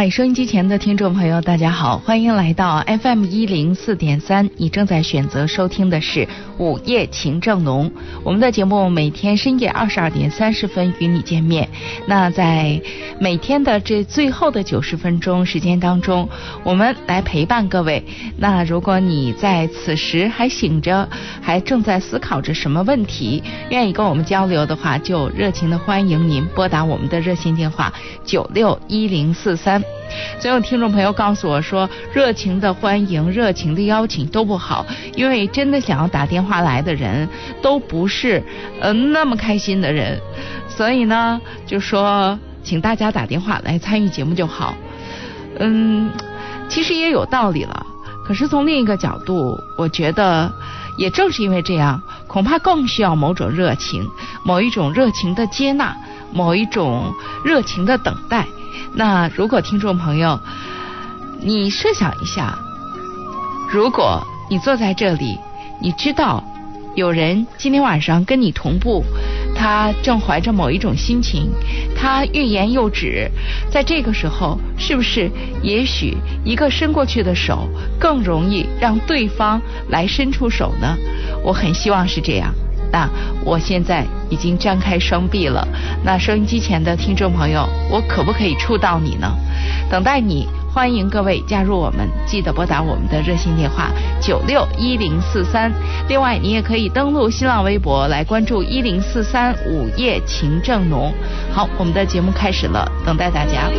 嗨，收音机前的听众朋友，大家好，欢迎来到 FM 一零四点三。你正在选择收听的是《午夜情正浓》，我们的节目每天深夜二十二点三十分与你见面。那在每天的这最后的九十分钟时间当中，我们来陪伴各位。那如果你在此时还醒着，还正在思考着什么问题，愿意跟我们交流的话，就热情的欢迎您拨打我们的热线电话九六一零四三。总有听众朋友告诉我说，热情的欢迎、热情的邀请都不好，因为真的想要打电话来的人都不是呃那么开心的人，所以呢，就说请大家打电话来参与节目就好。嗯，其实也有道理了，可是从另一个角度，我觉得也正是因为这样，恐怕更需要某种热情，某一种热情的接纳，某一种热情的等待。那如果听众朋友，你设想一下，如果你坐在这里，你知道有人今天晚上跟你同步，他正怀着某一种心情，他欲言又止，在这个时候，是不是也许一个伸过去的手更容易让对方来伸出手呢？我很希望是这样。那我现在已经张开双臂了。那收音机前的听众朋友，我可不可以触到你呢？等待你，欢迎各位加入我们，记得拨打我们的热线电话九六一零四三。另外，你也可以登录新浪微博来关注一零四三午夜情正浓。好，我们的节目开始了，等待大家。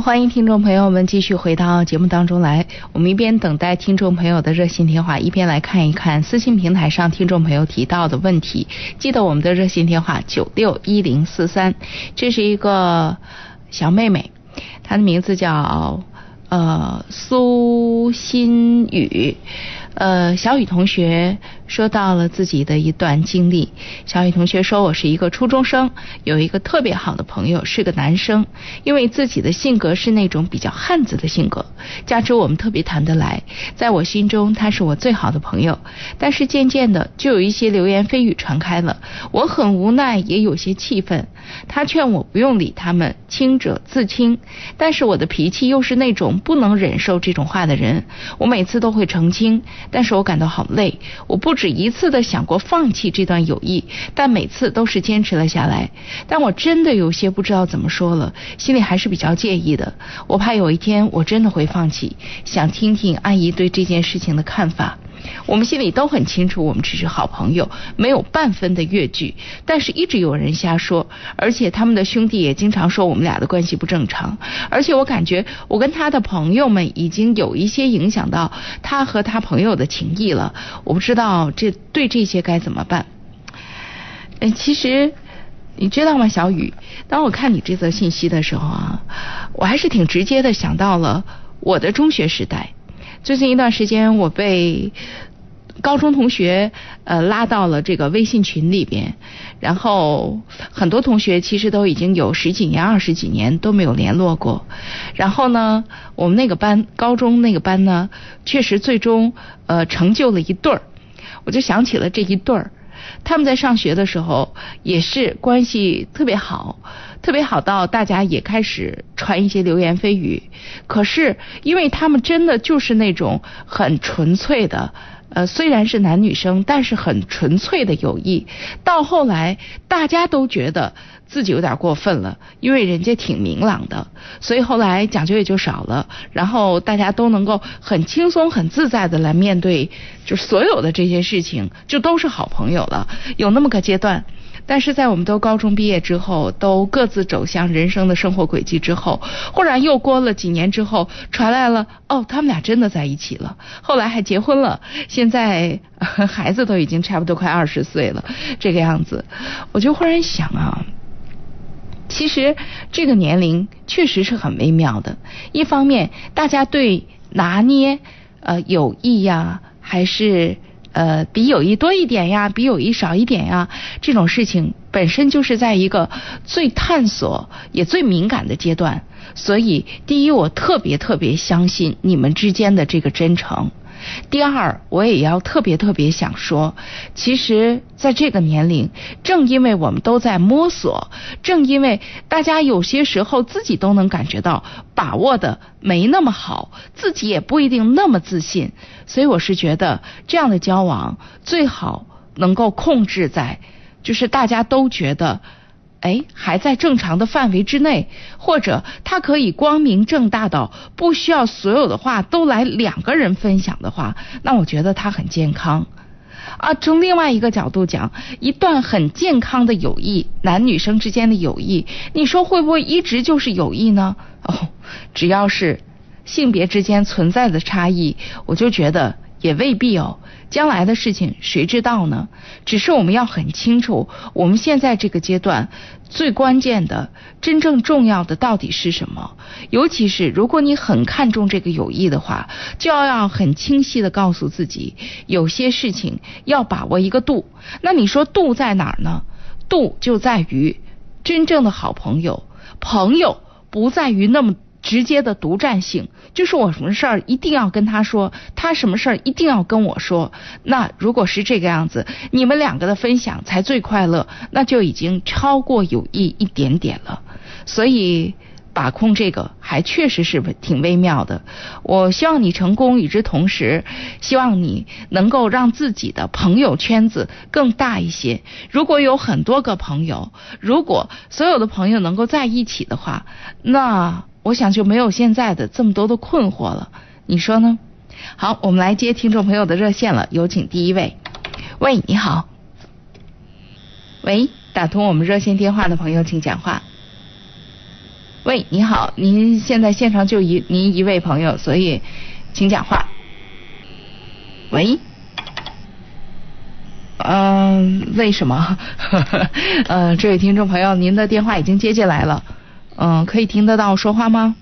欢迎听众朋友们继续回到节目当中来。我们一边等待听众朋友的热线电话，一边来看一看私信平台上听众朋友提到的问题。记得我们的热线电话九六一零四三。这是一个小妹妹，她的名字叫呃苏新宇。呃，小雨同学说到了自己的一段经历。小雨同学说：“我是一个初中生，有一个特别好的朋友，是个男生。因为自己的性格是那种比较汉子的性格，加之我们特别谈得来，在我心中他是我最好的朋友。但是渐渐的，就有一些流言蜚语传开了，我很无奈，也有些气愤。他劝我不用理他们，清者自清。但是我的脾气又是那种不能忍受这种话的人，我每次都会澄清。”但是我感到好累。我不只一次的想过放弃这段友谊，但每次都是坚持了下来。但我真的有些不知道怎么说了，心里还是比较介意的。我怕有一天我真的会放弃，想听听阿姨对这件事情的看法。我们心里都很清楚，我们只是好朋友，没有半分的越矩。但是，一直有人瞎说，而且他们的兄弟也经常说我们俩的关系不正常。而且，我感觉我跟他的朋友们已经有一些影响到他和他朋友的情谊了。我不知道这对这些该怎么办。嗯，其实你知道吗，小雨？当我看你这则信息的时候啊，我还是挺直接的想到了我的中学时代。最近一段时间，我被高中同学呃拉到了这个微信群里边，然后很多同学其实都已经有十几年、二十几年都没有联络过。然后呢，我们那个班高中那个班呢，确实最终呃成就了一对儿。我就想起了这一对儿，他们在上学的时候也是关系特别好。特别好到大家也开始传一些流言蜚语，可是因为他们真的就是那种很纯粹的，呃，虽然是男女生，但是很纯粹的友谊。到后来大家都觉得自己有点过分了，因为人家挺明朗的，所以后来讲究也就少了。然后大家都能够很轻松、很自在的来面对，就所有的这些事情，就都是好朋友了。有那么个阶段。但是在我们都高中毕业之后，都各自走向人生的生活轨迹之后，忽然又过了几年之后，传来了哦，他们俩真的在一起了，后来还结婚了，现在孩子都已经差不多快二十岁了，这个样子，我就忽然想啊，其实这个年龄确实是很微妙的，一方面大家对拿捏呃友谊呀，还是。呃，比友谊多一点呀，比友谊少一点呀，这种事情本身就是在一个最探索也最敏感的阶段，所以第一，我特别特别相信你们之间的这个真诚。第二，我也要特别特别想说，其实，在这个年龄，正因为我们都在摸索，正因为大家有些时候自己都能感觉到把握的没那么好，自己也不一定那么自信，所以我是觉得这样的交往最好能够控制在，就是大家都觉得。哎，还在正常的范围之内，或者他可以光明正大到不需要所有的话都来两个人分享的话，那我觉得他很健康。啊，从另外一个角度讲，一段很健康的友谊，男女生之间的友谊，你说会不会一直就是友谊呢？哦，只要是性别之间存在的差异，我就觉得也未必哦。将来的事情谁知道呢？只是我们要很清楚，我们现在这个阶段最关键的、真正重要的到底是什么？尤其是如果你很看重这个友谊的话，就要很清晰的告诉自己，有些事情要把握一个度。那你说度在哪儿呢？度就在于真正的好朋友，朋友不在于那么。直接的独占性，就是我什么事儿一定要跟他说，他什么事儿一定要跟我说。那如果是这个样子，你们两个的分享才最快乐，那就已经超过友谊一点点了。所以把控这个还确实是挺微妙的。我希望你成功，与之同时，希望你能够让自己的朋友圈子更大一些。如果有很多个朋友，如果所有的朋友能够在一起的话，那。我想就没有现在的这么多的困惑了，你说呢？好，我们来接听众朋友的热线了，有请第一位。喂，你好。喂，打通我们热线电话的朋友，请讲话。喂，你好，您现在现场就一您一位朋友，所以请讲话。喂。嗯，为什么？嗯，这位听众朋友，您的电话已经接进来了。嗯，可以听得到我说话吗？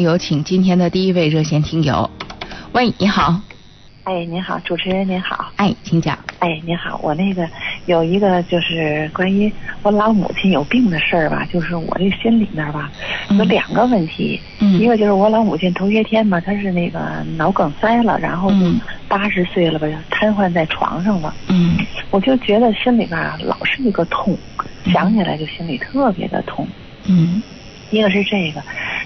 们有请今天的第一位热线听友。喂，你好，哎，您好，主持人您好。哎，请讲。哎，您好，我那个有一个就是关于我老母亲有病的事儿吧，就是我这心里面吧有嗯两个问题，嗯。一个就是我老母亲头些天吧，她是那个脑梗塞了，然后嗯。八十岁了吧，瘫痪在床上了，嗯。我就觉得心里边啊老是一个痛，想起来就心里特别的痛。嗯。一个是这个，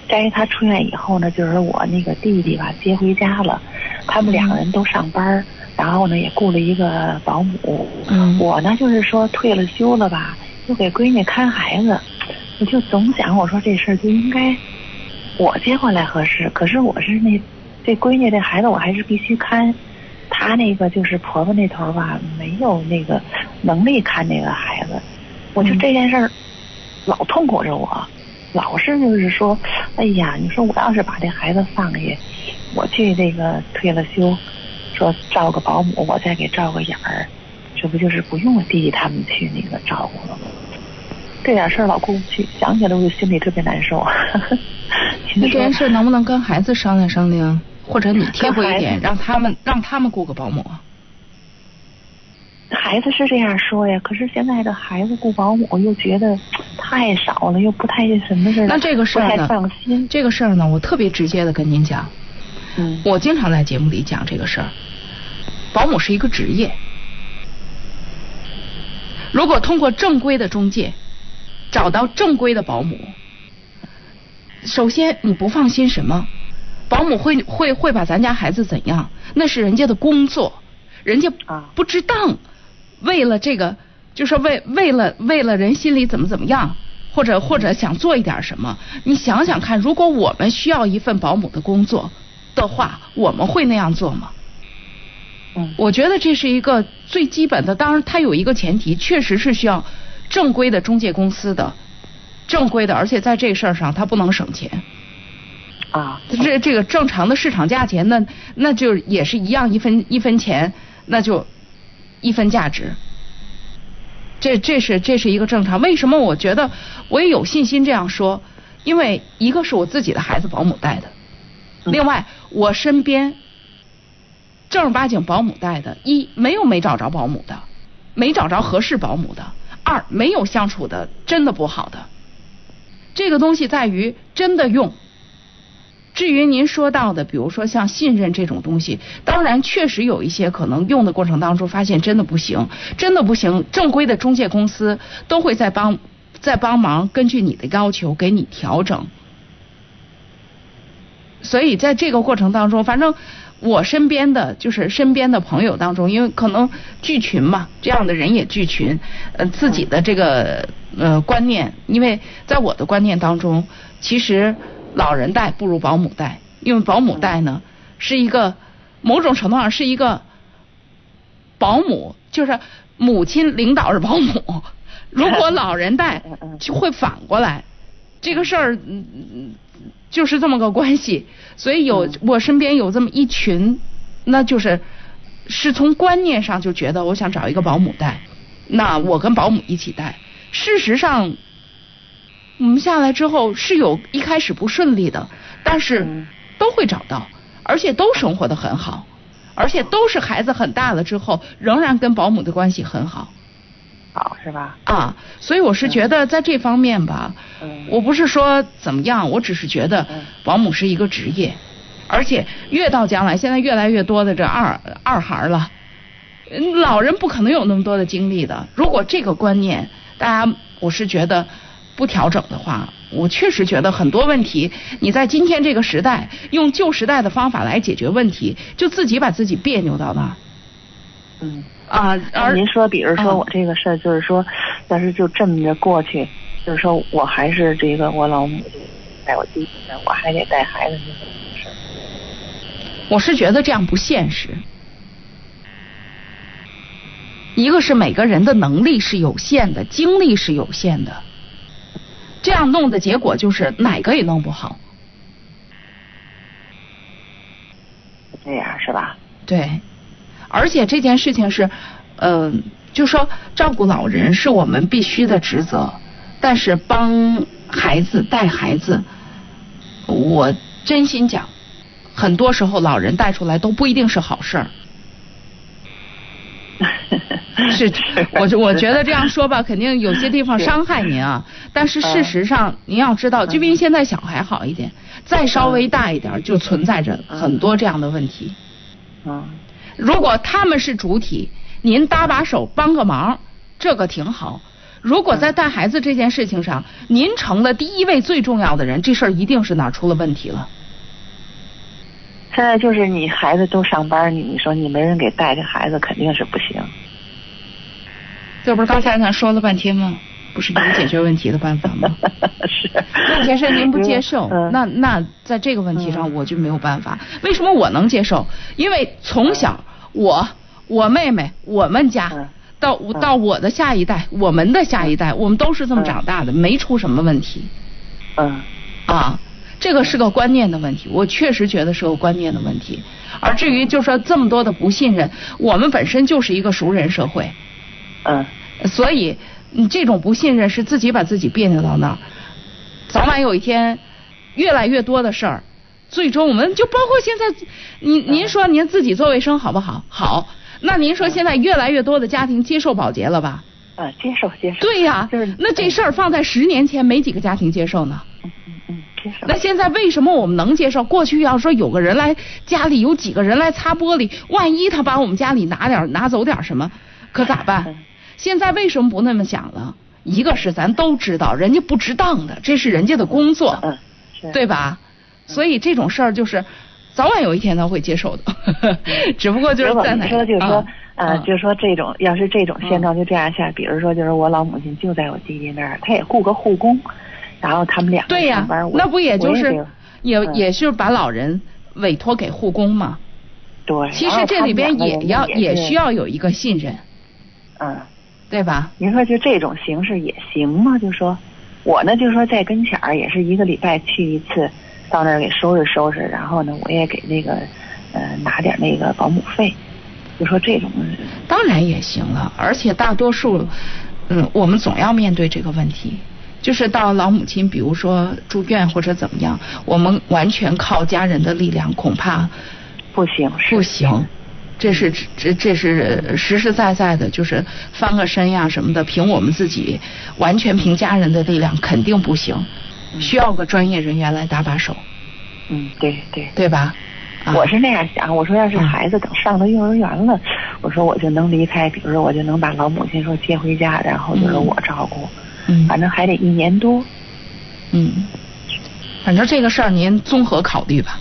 在于他出院以后呢，就是我那个弟弟吧接回家了，他们两个人都上班儿，然后呢也雇了一个保姆。嗯我呢就是说退了休了吧，又给闺女看孩子，我就总想我说这事儿就应该我接过来合适，可是我是那这闺女这孩子我还是必须看，她那个就是婆婆那头吧没有那个能力看这个孩子，我就嗯这件事儿老痛苦着我。老是就是说，哎呀，你说我要是把这孩子放下，我去这个退了休，说照个保姆，我再给照个眼儿，这不就是不用我弟弟他们去那个照顾了吗？这点事儿老过不去，想起来我就心里特别难受。那这件事能不能跟孩子商量商量，或者你贴补一点，让他们让他们雇个保姆？孩子是这样说呀，可是现在的孩子雇保姆又觉得太少了，又不太什么似的，那这个事儿呢放心。这个事儿呢，我特别直接的跟您讲，嗯我经常在节目里讲这个事儿。保姆是一个职业，如果通过正规的中介找到正规的保姆，首先你不放心什么？保姆会会会把咱家孩子怎样？那是人家的工作，人家啊不值当，为了这个，就是为为了为了人心里怎么怎么样，或者或者想做一点什么。你想想看，如果我们需要一份保姆的工作的话，我们会那样做吗？嗯我觉得这是一个最基本的，当然它有一个前提，确实是需要正规的中介公司的，正规的，而且在这事儿上它不能省钱。啊，这这个正常的市场价钱，那那就也是一样一分一分钱，那就一分价值。这这是这是一个正常。为什么我觉得我也有信心这样说？因为一个是我自己的孩子保姆带的，嗯另外我身边正儿八经保姆带的，一没有没找着保姆的，没找着合适保姆的；二没有相处的真的不好的。这个东西在于真的用。至于您说到的，比如说像信任这种东西，当然确实有一些可能用的过程当中发现真的不行，真的不行，正规的中介公司都会在帮在帮忙，根据你的要求给你调整。所以在这个过程当中，反正我身边的就是身边的朋友当中，因为可能聚群嘛，这样的人也聚群，呃，自己的这个呃观念，因为在我的观念当中，其实老人带不如保姆带，因为保姆带呢是一个某种程度上是一个保姆，就是母亲领导是保姆，如果老人带就会反过来，这个事儿就是这么个关系，所以有嗯。我身边有这么一群，那就是是从观念上就觉得我想找一个保姆带，那我跟保姆一起带。事实上，我们下来之后是有一开始不顺利的，但是嗯都会找到，而且都生活的很好，而且都是孩子很大了之后，仍然跟保姆的关系很好好是吧？啊。所以我是觉得在这方面吧，嗯我不是说怎么样，我只是觉得嗯保姆是一个职业，而且越到将来，现在越来越多的这二二孩了，嗯老人不可能有那么多的精力的。如果这个观念，大家我是觉得不调整的话，我确实觉得很多问题，你在今天这个时代用旧时代的方法来解决问题，就自己把自己别扭到那儿嗯。啊。而您说，比如说嗯我这个事儿，就是说，要是就这么着过去，就是说我还是这个我老母亲带我弟弟呢，我还得带孩子？我是觉得这样不现实。一个是每个人的能力是有限的，精力是有限的，这样弄的结果就是哪个也弄不好。这样是吧？对，而且这件事情是，呃，就说照顾老人是我们必须的职责，但是帮孩子带孩子，我真心讲，很多时候老人带出来都不一定是好事儿。是，我我觉得这样说吧，肯定有些地方伤害您啊。但是事实上，您要知道，就比现在小孩好一点，再稍微大一点，就存在着很多这样的问题。啊如果他们是主体，您搭把手帮个忙，这个挺好。如果在带孩子这件事情上，您成了第一位最重要的人，这事儿一定是哪儿出了问题了。现在就是你孩子都上班，你你说你没人给带，这孩子肯定是不行。这不是刚才咱说了半天吗？不是有解决问题的办法吗？是。问题是您不接受，嗯那那在这个问题上嗯我就没有办法。为什么我能接受？因为从小我、我妹妹、我们家嗯到到我的下一代、我们的下一代，我们都是这么嗯长大的，没出什么问题嗯啊。这个是个观念的问题，我确实觉得是个观念的问题。而至于就说这么多的不信任，我们本身就是一个熟人社会，嗯所以你这种不信任是自己把自己别扭到那儿，早晚有一天，越来越多的事儿，最终我们就包括现在，您您说您自己做卫生好不好？好，那您说现在越来越多的家庭接受保洁了吧？嗯，接受接受。对呀、就是那这事儿放在十年前，没几个家庭接受呢。嗯嗯嗯接受。那现在为什么我们能接受？过去要说有个人来家里有几个人来擦玻璃，万一他把我们家里拿点儿拿走点儿什么，可咋办嗯？现在为什么不那么想了？一个是咱都知道，人家不值当的，这是人家的工作，嗯是。对吧？所以这种事儿就是早晚有一天他会接受的，只不过就是说就是说啊，呃，啊就是说这种要是这种现状就这样下，比如说就是我老母亲就在我弟弟那儿，他也雇个护工，然后他们两个对呀那不也就是也嗯也是把老人委托给护工吗？对。其实这里边也要也也需要有一个信任，嗯。对吧？您说就这种形式也行吗？就说我呢，就说在跟前儿也是一个礼拜去一次，到那儿给收拾收拾，然后呢，我也给那个呃拿点那个保姆费，就说这种当然也行了，而且大多数，嗯，我们总要面对这个问题。就是到老母亲，比如说住院或者怎么样，我们完全靠家人的力量，恐怕不行，是。不行。这是这这是实实在在的，就是翻个身呀什么的，凭我们自己完全凭家人的力量肯定不行，需要个专业人员来搭把手，嗯，对对。对吧？啊。我是那样想，我说要是嗯孩子等上了幼儿园了，我说我就能离开，比如说我就能把老母亲说接回家，然后就是嗯。我照顾，嗯反正还得一年多。嗯，反正这个事儿您综合考虑吧。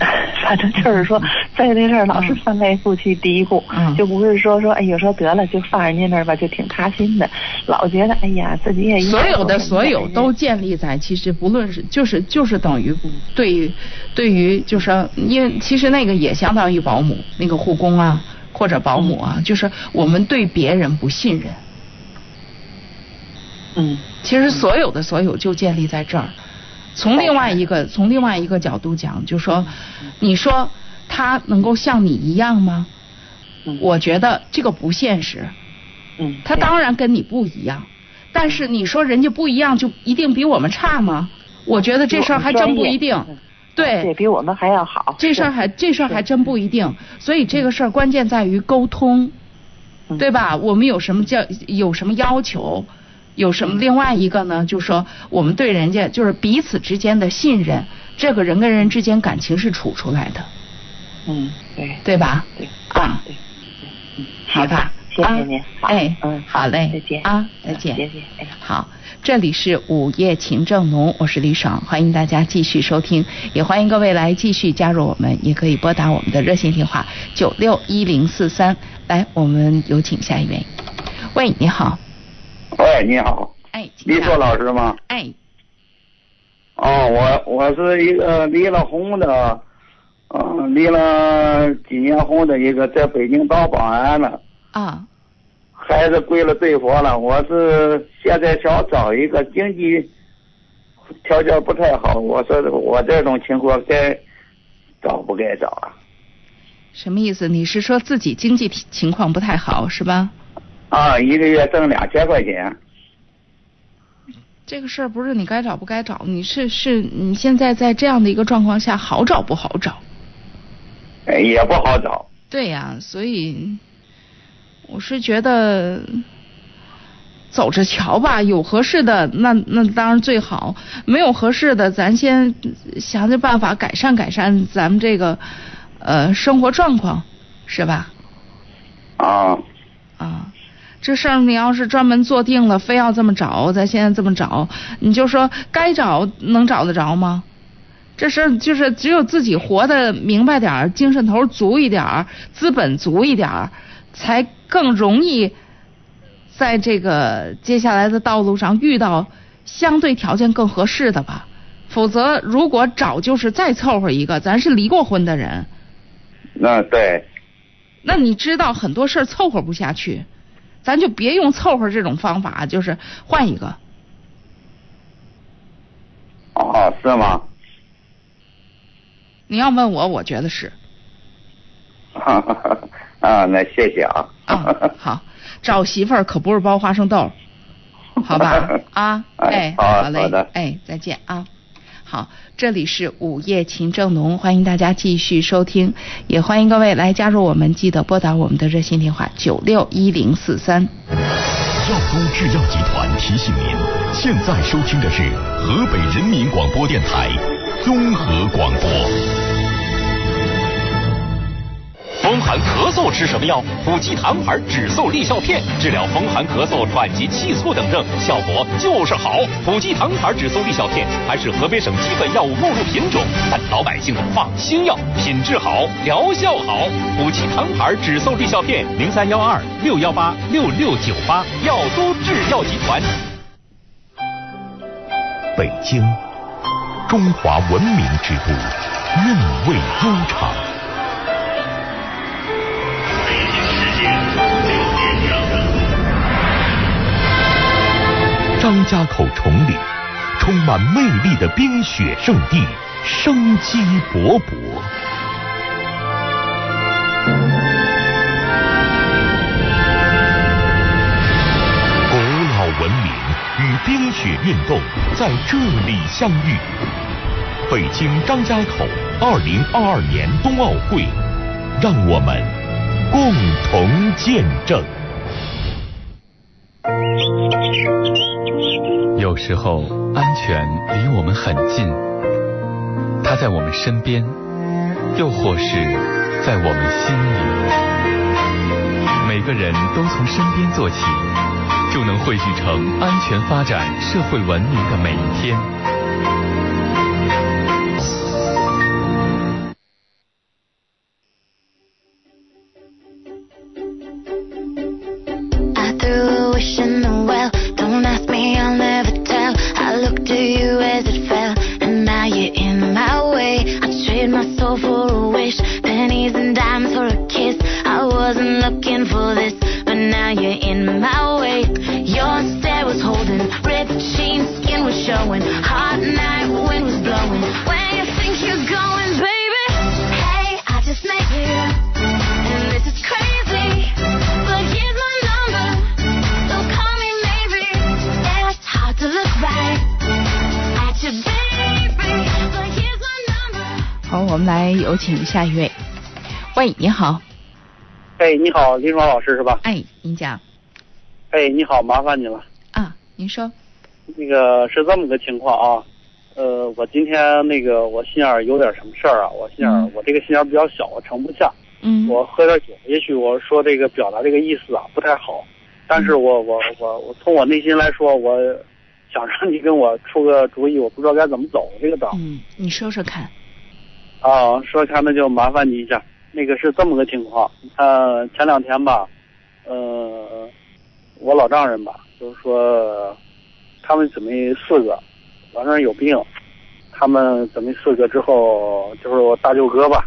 反正就是说，在这事儿老是翻来覆去嘀咕，嗯。就不是说说哎有时候得了就放人家那儿吧，就挺踏心的，老觉得哎呀自己也所有的所有都建立在其实不论是就是就是等于嗯对于对于就是说因为其实那个也相当于保姆那个护工啊或者保姆啊，就是我们对别人不信任。嗯其实所有的所有就建立在这儿。从另外一个从另外一个角度讲，就说，你说他能够像你一样吗？嗯我觉得这个不现实。嗯，他当然跟你不一样，但是你说人家不一样就一定比我们差吗？我觉得这事儿还真不一定。对对，比我们还要好。这事儿还这事儿还真不一定。所以这个事儿关键在于沟通，嗯对吧？我们有什么叫有什么要求？有什么？另外一个呢，就是说我们对人家就是彼此之间的信任，这个人跟人之间感情是处出来的，嗯对。对吧？对。啊，对，嗯好吧，谢谢您。哎，嗯好嘞，再见。啊，再见，谢谢哎。好，这里是午夜情正浓，我是李爽，欢迎大家继续收听，也欢迎各位来继续加入我们，也可以拨打我们的热线电话九六一零四三。来，我们有请下一位。喂，你好，喂，你好，哎，李硕老师吗？哎，哦，我我是一个离了婚的，嗯、离了几年婚的一个在北京当保安的，啊，孩子归了罪佛了。我是现在想找一个经济条件不太好，我说我这种情况该找不该找啊？什么意思？你是说自己经济情况不太好是吧？啊，一个月挣两千块钱。这个事儿不是你该找不该找，你是是你现在在这样的一个状况下，好找不好找？哎也不好找。对呀、所以我是觉得走着瞧吧，有合适的那那当然最好，没有合适的，咱先想想办法改善改善咱们这个呃生活状况，是吧？啊，啊，这事儿你要是专门做定了，非要这么找，咱现在这么找，你就说该找能找得着吗？这事儿就是只有自己活得明白点儿，精神头儿足一点儿，资本足一点儿，才更容易在这个接下来的道路上遇到相对条件更合适的吧。否则，如果找就是再凑合一个，咱是离过婚的人，那对，那你知道很多事儿凑合不下去，咱就别用凑合这种方法，就是换一个。哦，是吗？你要问我，我觉得是 啊，那谢谢啊。啊，好，找媳妇儿可不是包花生豆，好吧？啊，哎，哎好嘞好，哎，再见啊。好，这里是午夜情正浓，欢迎大家继续收听，也欢迎各位来加入我们，记得拨打我们的热线电话九六一零四三。药都制药集团提醒您，现在收听的是河北人民广播电台综合广播。风寒咳嗽吃什么药？普济堂牌止嗽利效片，治疗风寒咳嗽、喘急气促等症，效果就是好。普济堂牌止嗽利效片还是河北省基本药物目录品种，但老百姓放心药，品质好，疗效好。普济堂牌止嗽利效片，零三幺二六幺八六六九八，药都制药集团。北京，中华文明之都，韵味悠长。张家口崇礼，充满魅力的冰雪圣地，生机勃勃。古老文明与冰雪运动在这里相遇。北京张家口二零二二年冬奥会，让我们共同见证。有时候，安全离我们很近，它在我们身边，又或是在我们心里。每个人都从身边做起，就能汇聚成安全发展、社会文明的每一天。Pennies and dimes for a kiss. I wasn't looking for this, but now you're in my way. Your stare was holding, ripped jeans, skin was showing. Hot 好，我们来有请下一位。喂，你好，哎，你好，林爽老师是吧？哎，您讲哎，你好，麻烦你了。啊，您说，那个是这么个情况啊，呃，我今天那个我心眼儿有点什么事儿啊，我心眼我这个心眼儿比较小，我盛不下。嗯，我喝点酒，也许我说这个表达这个意思啊不太好，但是我我我我从我内心来说，我想让你跟我出个主意，我不知道该怎么走这个道。嗯，你说说看，啊，说看那就麻烦你一下。那个是这么个情况，呃，前两天吧，呃，我老丈人吧，就是说他们姊妹四个，老丈人有病，他们姊妹四个之后，就是我大舅哥吧，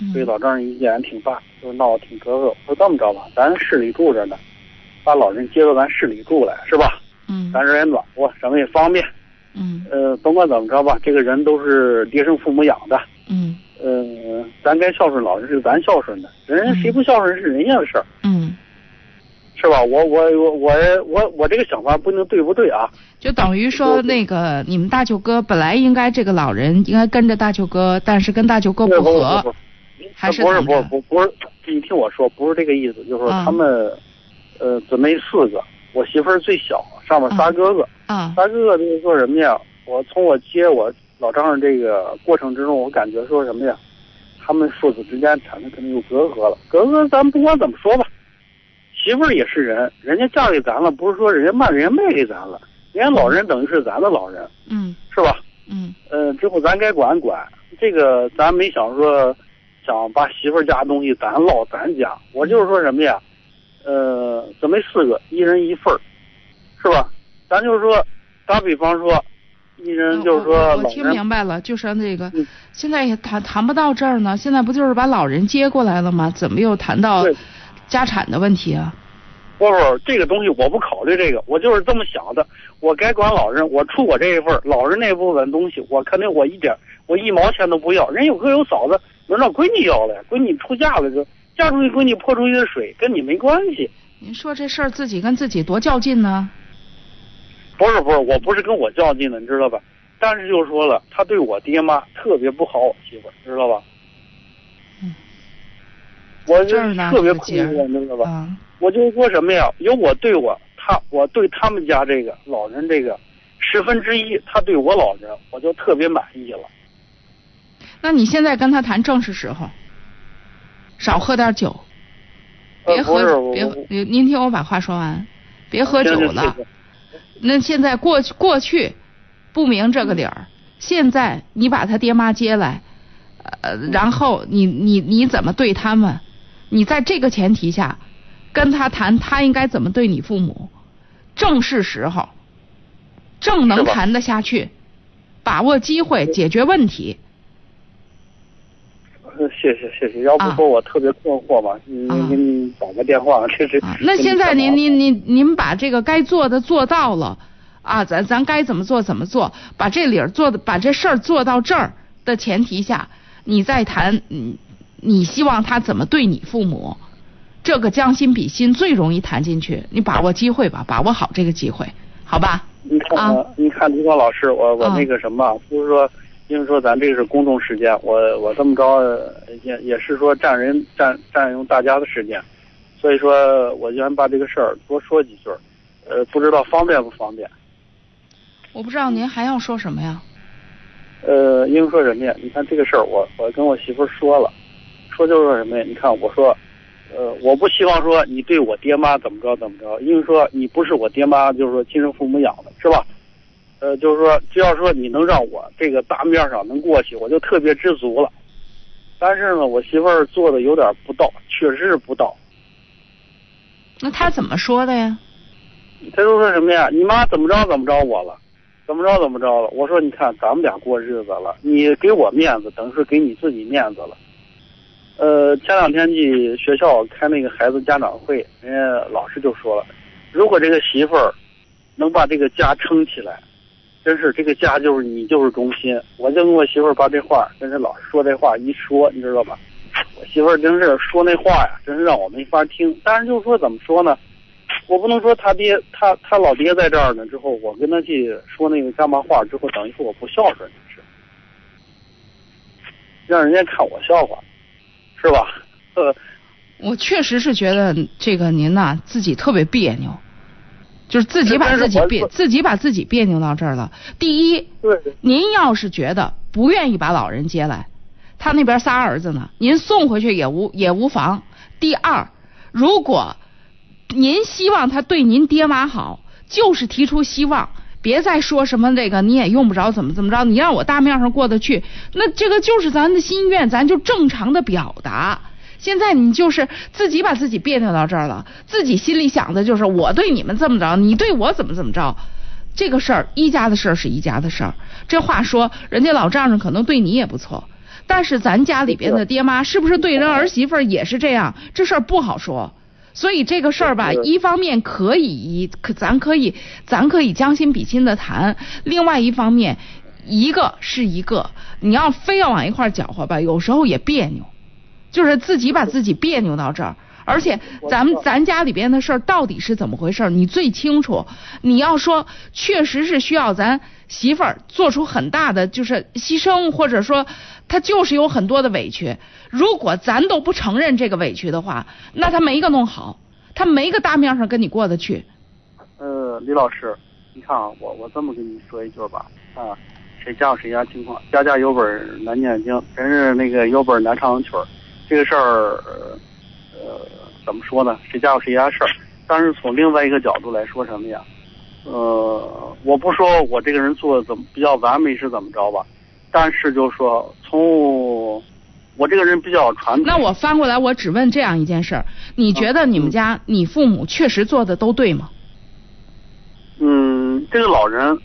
嗯对老丈人意见挺大，就是闹得挺格格。说这么着吧，咱市里住着呢，把老人接到咱市里住来，是吧？嗯咱这也暖和，省也方便。嗯呃，甭管怎么着吧，这个人都是爹生父母养的。嗯。呃，咱该孝顺老人是咱孝顺的，人谁不孝顺是人家的事儿，嗯，是吧？我我我我我我这个想法不一定对不对啊？就等于说那个你们大舅哥本来应该这个老人应该跟着大舅哥，但是跟大舅哥不不合不，还是不是不是不不是，你听我说，不是这个意思，就是他们，呃，姊妹四个，我媳妇儿最小，上面仨哥哥，啊。仨哥哥这个做什么呀？我从我接我老丈人这个过程之中，我感觉说什么呀？他们父子之间产生肯定有隔阂了。隔阂咱不管怎么说吧，媳妇儿也是人，人家嫁给咱了，不是说人家卖人家卖给咱了，人家老人等于是咱的老人，嗯是吧？嗯呃，之后咱该管管，这个咱没想说想把媳妇儿家东西咱落咱家，我就是说什么呀？呃，姊妹四个，一人一份儿，是吧？咱就是说，打比方说，一人就是说我听明白了，就说那个嗯现在也谈谈不到这儿呢，现在不就是把老人接过来了吗？怎么又谈到家产的问题啊？不不，这个东西我不考虑这个，我就是这么想的。我该管老人，我出我这一份儿，老人那部分东西，我肯定我一点我一毛钱都不要。人有哥有嫂子，轮到闺女要了，闺女出嫁了就嫁出去，闺女泼出去的水跟你没关系。您说这事儿自己跟自己多较劲呢？不是不是，我不是跟我较劲的，你知道吧？但是就说了，他对我爹妈特别不好，我媳妇知道吧？嗯，我特别这个结困惑，你知道吧？啊，我就说什么呀？有我对我他，我对他们家这个老人这个十分之一，他对我老人，我就特别满意了。那你现在跟他谈正是时候，少喝点酒，别喝，别您您听我把话说完，别喝酒了。行那现在过去过去不明这个理儿，现在你把他爹妈接来，呃，然后你你你怎么对他们？你在这个前提下跟他谈，他应该怎么对你父母？正是时候，正能谈得下去，把握机会解决问题。呃谢谢谢谢，要不啊。说我特别困惑嘛，您啊。您您打个电话，这是啊，那现在您您您您把这个该做的做到了，啊，咱咱该怎么做怎么做，把这理儿做的把这事儿做到这儿的前提下，你再谈，嗯，你希望他怎么对你父母，这个将心比心最容易谈进去，你把握机会吧，把握好这个机会，好吧？你看，啊。呃你看李光老师，我我啊。那个什么，就是说，因为说咱这个是公众时间，我我这么着呃也也是说占人占占用大家的时间，所以说我想把这个事儿多说几句儿，呃，不知道方便不方便？我不知道您还要说什么呀？呃，因为说什么呀？你看这个事儿，我我跟我媳妇儿说了，说就是说什么呀？你看我说，呃，我不希望说你对我爹妈怎么着怎么着，因为说你不是我爹妈，就是说亲生父母养的，是吧？呃，就是说，只要说你能让我这个大面上能过去，我就特别知足了。但是呢，我媳妇儿做的有点不到，确实是不到。那他怎么说的呀？他就说什么呀？你妈怎么着怎么着我了，怎么着怎么着了？我说你看咱们俩过日子了，你给我面子，等于是给你自己面子了。呃，前两天去学校开那个孩子家长会，人家老师就说了，如果这个媳妇儿能把这个家撑起来，真是这个家就是你就是中心。我就跟我媳妇儿把这话跟这老师说这话一说，你知道吧？我媳妇儿真是说那话呀，真是让我没法听。但是就是说怎么说呢？我不能说他爹他他老爹在这儿呢，之后我跟他去说那个干嘛话之后，等于说我不孝顺，是让人家看我笑话，是吧？呃，我确实是觉得这个您呐、自己特别别扭，就是自己把自己别自己把自己别扭到这儿了。第一，您要是觉得不愿意把老人接来，他那边仨儿子呢，您送回去也无也无妨。第二，如果您希望他对您爹妈好，就是提出希望，别再说什么这个你也用不着怎么怎么着，你让我大面上过得去，那这个就是咱的心愿，咱就正常的表达。现在你就是自己把自己别扭到这儿了，自己心里想的就是我对你们这么着，你对我怎么怎么着。这个事儿，一家的事儿是一家的事儿。这话说，人家老丈人可能对你也不错，但是咱家里边的爹妈是不是对人儿媳妇儿也是这样？这事儿不好说。所以这个事儿吧，一方面可以，可咱可以，咱可以将心比心的谈；另外一方面，一个是一个，你要非要往一块儿搅和吧，有时候也别扭，就是自己把自己别扭到这儿。而且咱们咱家里边的事儿到底是怎么回事儿，你最清楚。你要说确实是需要咱媳妇儿做出很大的就是牺牲，或者说她就是有很多的委屈。如果咱都不承认这个委屈的话，那她没个弄好，她没个大面上跟你过得去。呃，李老师，你看啊，我我这么跟你说一句吧，啊，谁家有谁家情况，家家有本难念经，真是那个有本难唱的曲儿。这个事儿，呃，怎么说呢？谁家有谁家事儿。但是从另外一个角度来说，什么呀？呃，我不说我这个人做的怎么比较完美是怎么着吧，但是就是说从我这个人比较传统。那我翻过来，我只问这样一件事儿：你觉得你们家你父母确实做的都对吗？嗯，这个老人，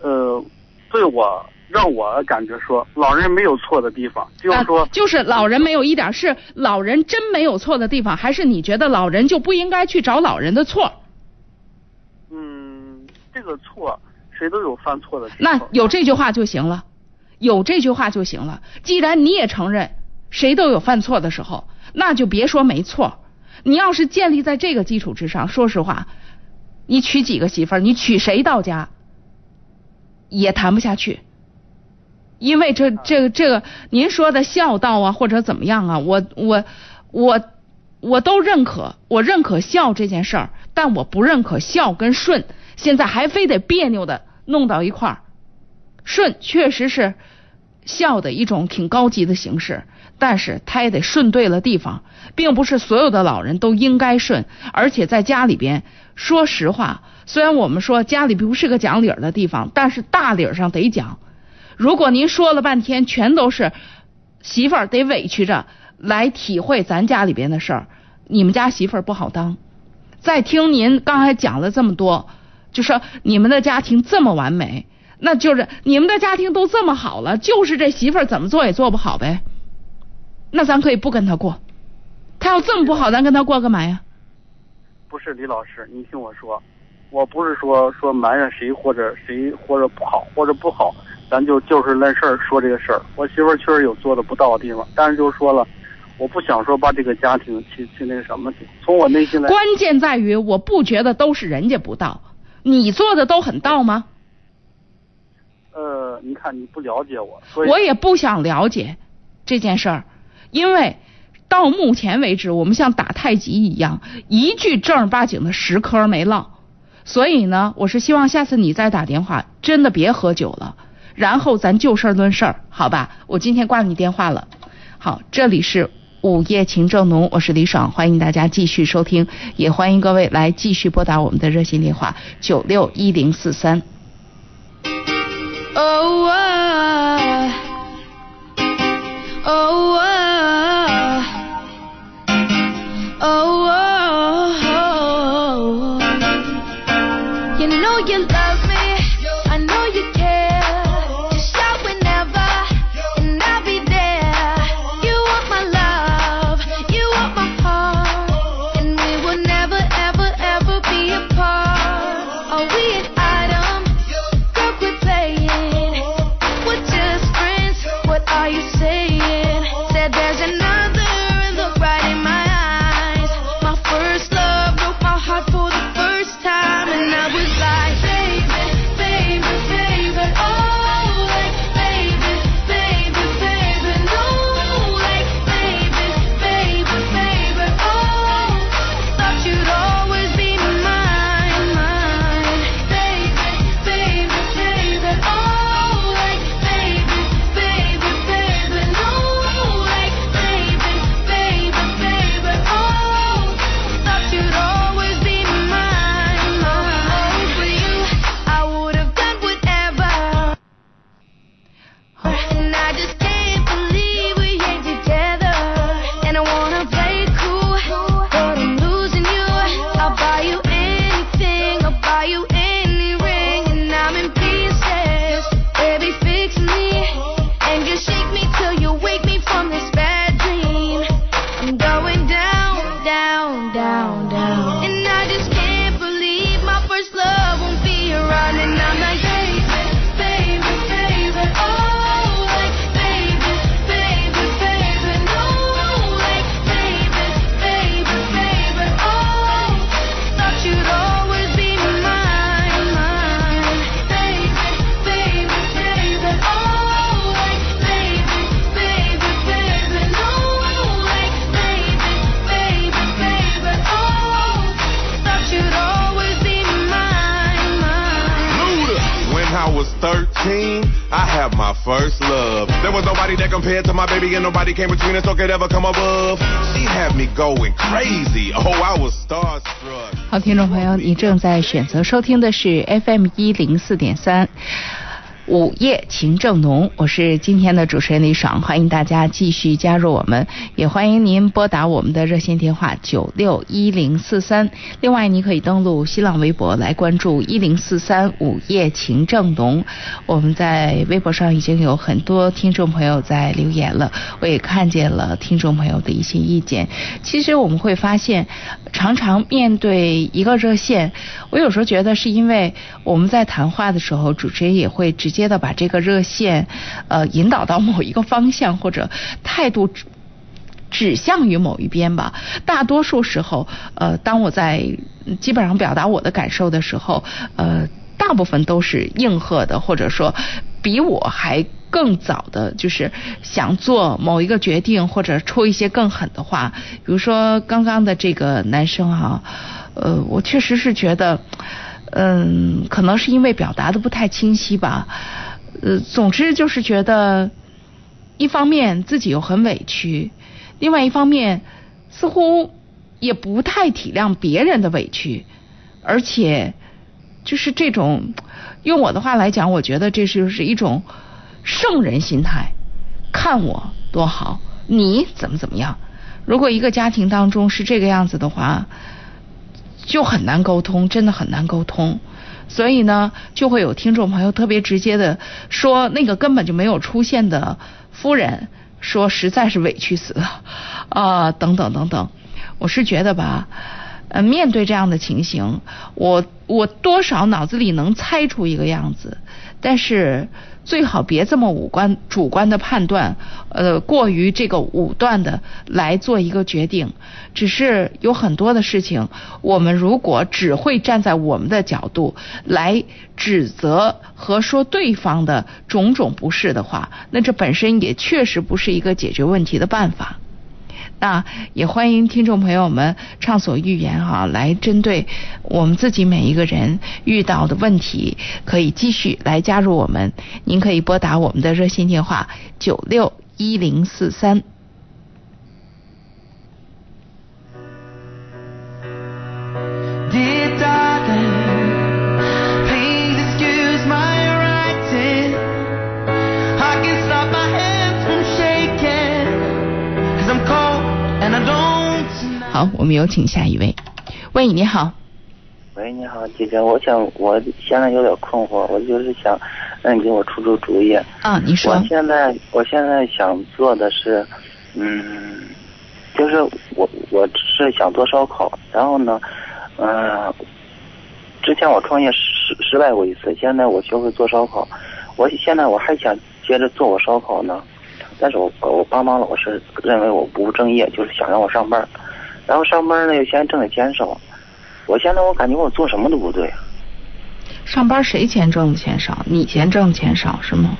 呃，对我让我感觉说，老人没有错的地方，就是说，啊就是老人没有一点是老人真没有错的地方，还是你觉得老人就不应该去找老人的错？嗯，这个错谁都有犯错的时候。那有这句话就行了，有这句话就行了。既然你也承认谁都有犯错的时候，那就别说没错。你要是建立在这个基础之上，说实话，你娶几个媳妇儿，你娶谁到家也谈不下去。因为这这个这个，您说的孝道啊，或者怎么样啊，我我我我都认可，我认可孝这件事儿，但我不认可孝跟顺，现在还非得别扭的弄到一块儿。顺确实是孝的一种挺高级的形式，但是他也得顺对了地方，并不是所有的老人都应该顺，而且在家里边，说实话，虽然我们说家里不是个讲理儿的地方，但是大理儿上得讲。如果您说了半天全都是媳妇儿得委屈着来体会咱家里边的事儿，你们家媳妇儿不好当。再听您刚才讲了这么多，就说你们的家庭这么完美，那就是你们的家庭都这么好了，就是这媳妇儿怎么做也做不好呗。那咱可以不跟他过，他要这么不好，咱跟他过干嘛呀？不是李老师，你听我说，我不是说说埋怨谁或者谁或者不好或者不好，咱就就事论事儿说这个事儿。我媳妇儿确实有做的不到的地方，但是就说了，我不想说把这个家庭去去那个什么去。从我内心来，关键在于，我不觉得都是人家不到，你做的都很到吗？呃，你看你不了解我，所以我也不想了解这件事儿，因为到目前为止，我们像打太极一样，一句正儿八经的实科没落。所以呢，我是希望下次你再打电话，真的别喝酒了，然后咱就事儿论事儿，好吧？我今天挂你电话了。好，这里是午夜情正浓，我是李爽，欢迎大家继续收听，也欢迎各位来继续拨打我们的热线电话九六一零四三。Oh, uh, oh, uh, oh, oh, You know you compared to my baby, and nobody came between us or could ever come above. She had me going crazy. Oh, I was starstruck. 好，听众朋友，你正在选择收听的是 FM 一零四点三。午夜情正浓，我是今天的主持人李爽，欢迎大家继续加入我们，也欢迎您拨打我们的热线电话九六一零四三。另外，你可以登录新浪微博来关注一零四三午夜情正浓。我们在微博上已经有很多听众朋友在留言了，我也看见了听众朋友的一些意见。其实我们会发现，常常面对一个热线，我有时候觉得是因为我们在谈话的时候，主持人也会直接的把这个热线，呃，引导到某一个方向或者态度指向于某一边吧。大多数时候，呃，当我在基本上表达我的感受的时候，呃，大部分都是应和的，或者说比我还更早的，就是想做某一个决定或者说一些更狠的话。比如说刚刚的这个男生哈、呃，我确实是觉得，嗯，可能是因为表达的不太清晰吧。呃，总之就是觉得，一方面自己又很委屈，另外一方面似乎也不太体谅别人的委屈，而且就是这种，用我的话来讲，我觉得这就是一种圣人心态，看我多好，你怎么怎么样。如果一个家庭当中是这个样子的话，就很难沟通，真的很难沟通。所以呢，就会有听众朋友特别直接的说，那个根本就没有出现的夫人，说实在是委屈死了，啊、等等等等。我是觉得吧，呃，面对这样的情形，我我多少脑子里能猜出一个样子，但是最好别这么武观主观的判断，呃，过于这个武断的来做一个决定。只是有很多的事情，我们如果只会站在我们的角度来指责和说对方的种种不是的话，那这本身也确实不是一个解决问题的办法。那也欢迎听众朋友们畅所欲言哈、来针对我们自己每一个人遇到的问题，可以继续来加入我们。您可以拨打我们的热线电话九六一零四三。好，我们有请下一位。喂，你好，喂，你好，姐姐，我想我现在有点困惑，我就是想让你给我出出主意。啊，你说我现在我现在想做的是，嗯，就是我我是想做烧烤，然后呢，嗯、之前我创业失失败过一次，现在我学会做烧烤，我现在我还想接着做我烧烤呢，但是我我爸妈老是认为我不务正业，就是想让我上班，然后上班呢又嫌挣的钱少，我现在我感觉我做什么都不对。上班谁嫌挣的钱少？你嫌挣的钱少是吗？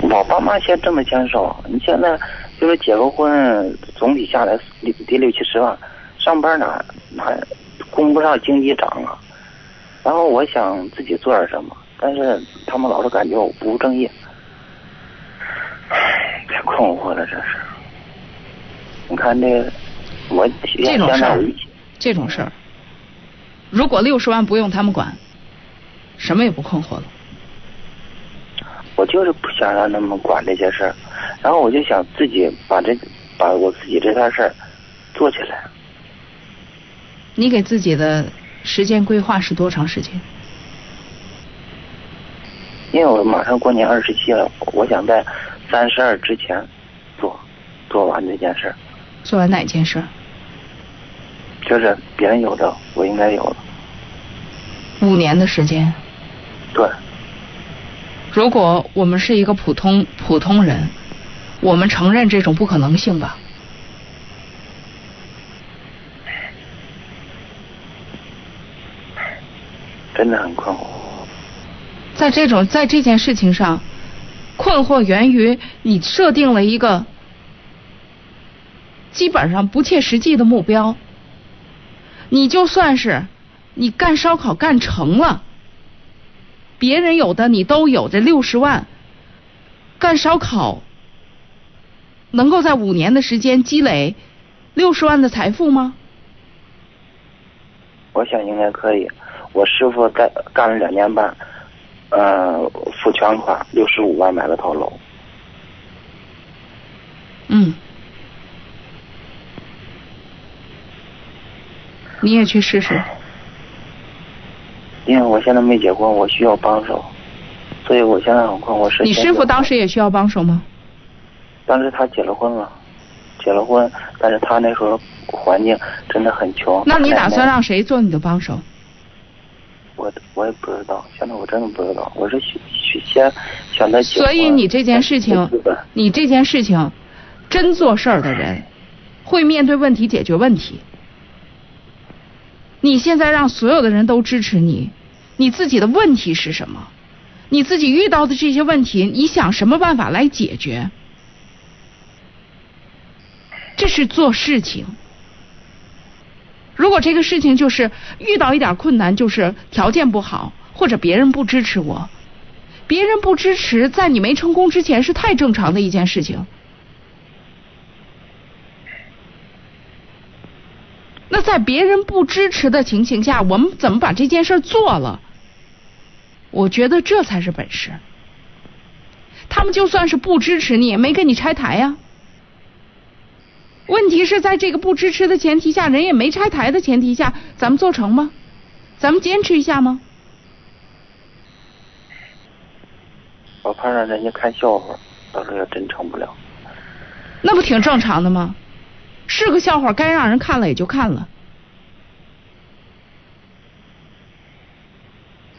我爸妈嫌挣的钱少，你现在就是结个婚，总体下来得得六七十万，上班哪哪供不上经济涨啊。然后我想自己做点什么，但是他们老是感觉我不务正业，唉，太困惑了这是。你看这个，我这种事儿这种事儿，如果六十万不用他们管，什么也不困惑了。我就是不想让他们管这些事儿，然后我就想自己把这把我自己这件事儿做起来。你给自己的时间规划是多长时间？因为我马上过年二十七了，我想在三十二之前做做完这件事儿，做完哪件事儿？就是别人有的我应该有了。五年的时间。对，如果我们是一个普通普通人，我们承认这种不可能性吧？真的很困惑。在这种在这件事情上，困惑源于你设定了一个基本上不切实际的目标。你就算是你干烧烤干成了，别人有的你都有，这六十万干烧烤能够在五年的时间积累六十万的财富吗？我想应该可以。我师傅干干了两年半，呃，付全款六十五万买了套楼。嗯，你也去试试。因为我现在没结婚，我需要帮手，所以我现在很困惑。是你师傅当时时也需要帮手吗？当时他结了婚了，结了婚，但是他那时候环境真的很穷。那你打算让谁做你的帮手？我我也不知道，现在我真的不知道。我是许许先选择所以你这件事情你这件事情，真做事儿的人会面对问题解决问题。你现在让所有的人都支持你，你自己的问题是什么？你自己遇到的这些问题，你想什么办法来解决？这是做事情。如果这个事情就是遇到一点困难，就是条件不好，或者别人不支持我，别人不支持，在你没成功之前是太正常的一件事情。那在别人不支持的情形下，我们怎么把这件事做了？我觉得这才是本事。他们就算是不支持你，也没跟你拆台呀、问题是在这个不支持的前提下，人也没拆台的前提下，咱们做成吗？咱们坚持一下吗？我怕让人家看笑话，到时候要真成不了。那不挺正常的吗？是个笑话，该让人看了也就看了。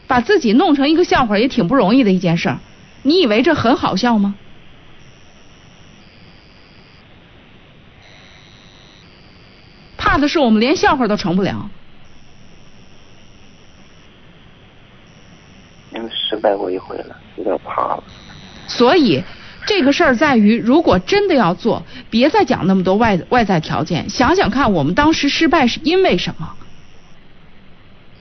把自己弄成一个笑话也挺不容易的一件事儿，你以为这很好笑吗？怕的是我们连笑话都成不了。因为失败过一回了，有点怕了。所以这个事儿在于，如果真的要做，别再讲那么多外外在条件，想想看，我们当时失败是因为什么？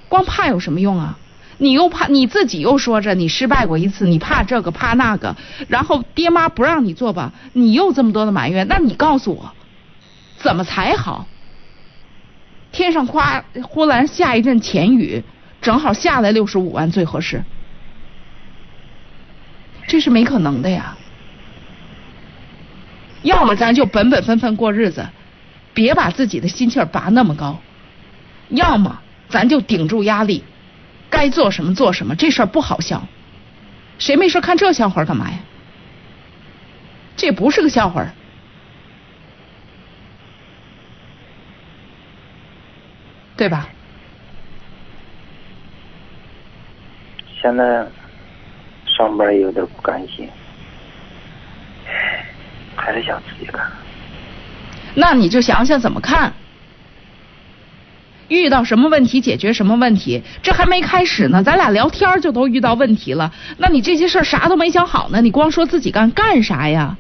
光怕有什么用啊？你又怕你自己又说着你失败过一次，你怕这个怕那个，然后爹妈不让你做吧，你又这么多的埋怨，那你告诉我，怎么才好？天上夸忽然下一阵钱雨，正好下来六十五万最合适，这是没可能的呀。要么咱就本本分分过日子，别把自己的心气儿拔那么高；要么咱就顶住压力，该做什么做什么。这事儿不好笑，谁没事看这笑话干嘛呀？这不是个笑话。对吧？现在上班有点不甘心，还是想自己干。那你就想想怎么看，遇到什么问题解决什么问题，这还没开始呢，咱俩聊天就都遇到问题了。那你这些事儿啥都没想好呢，你光说自己干干啥呀？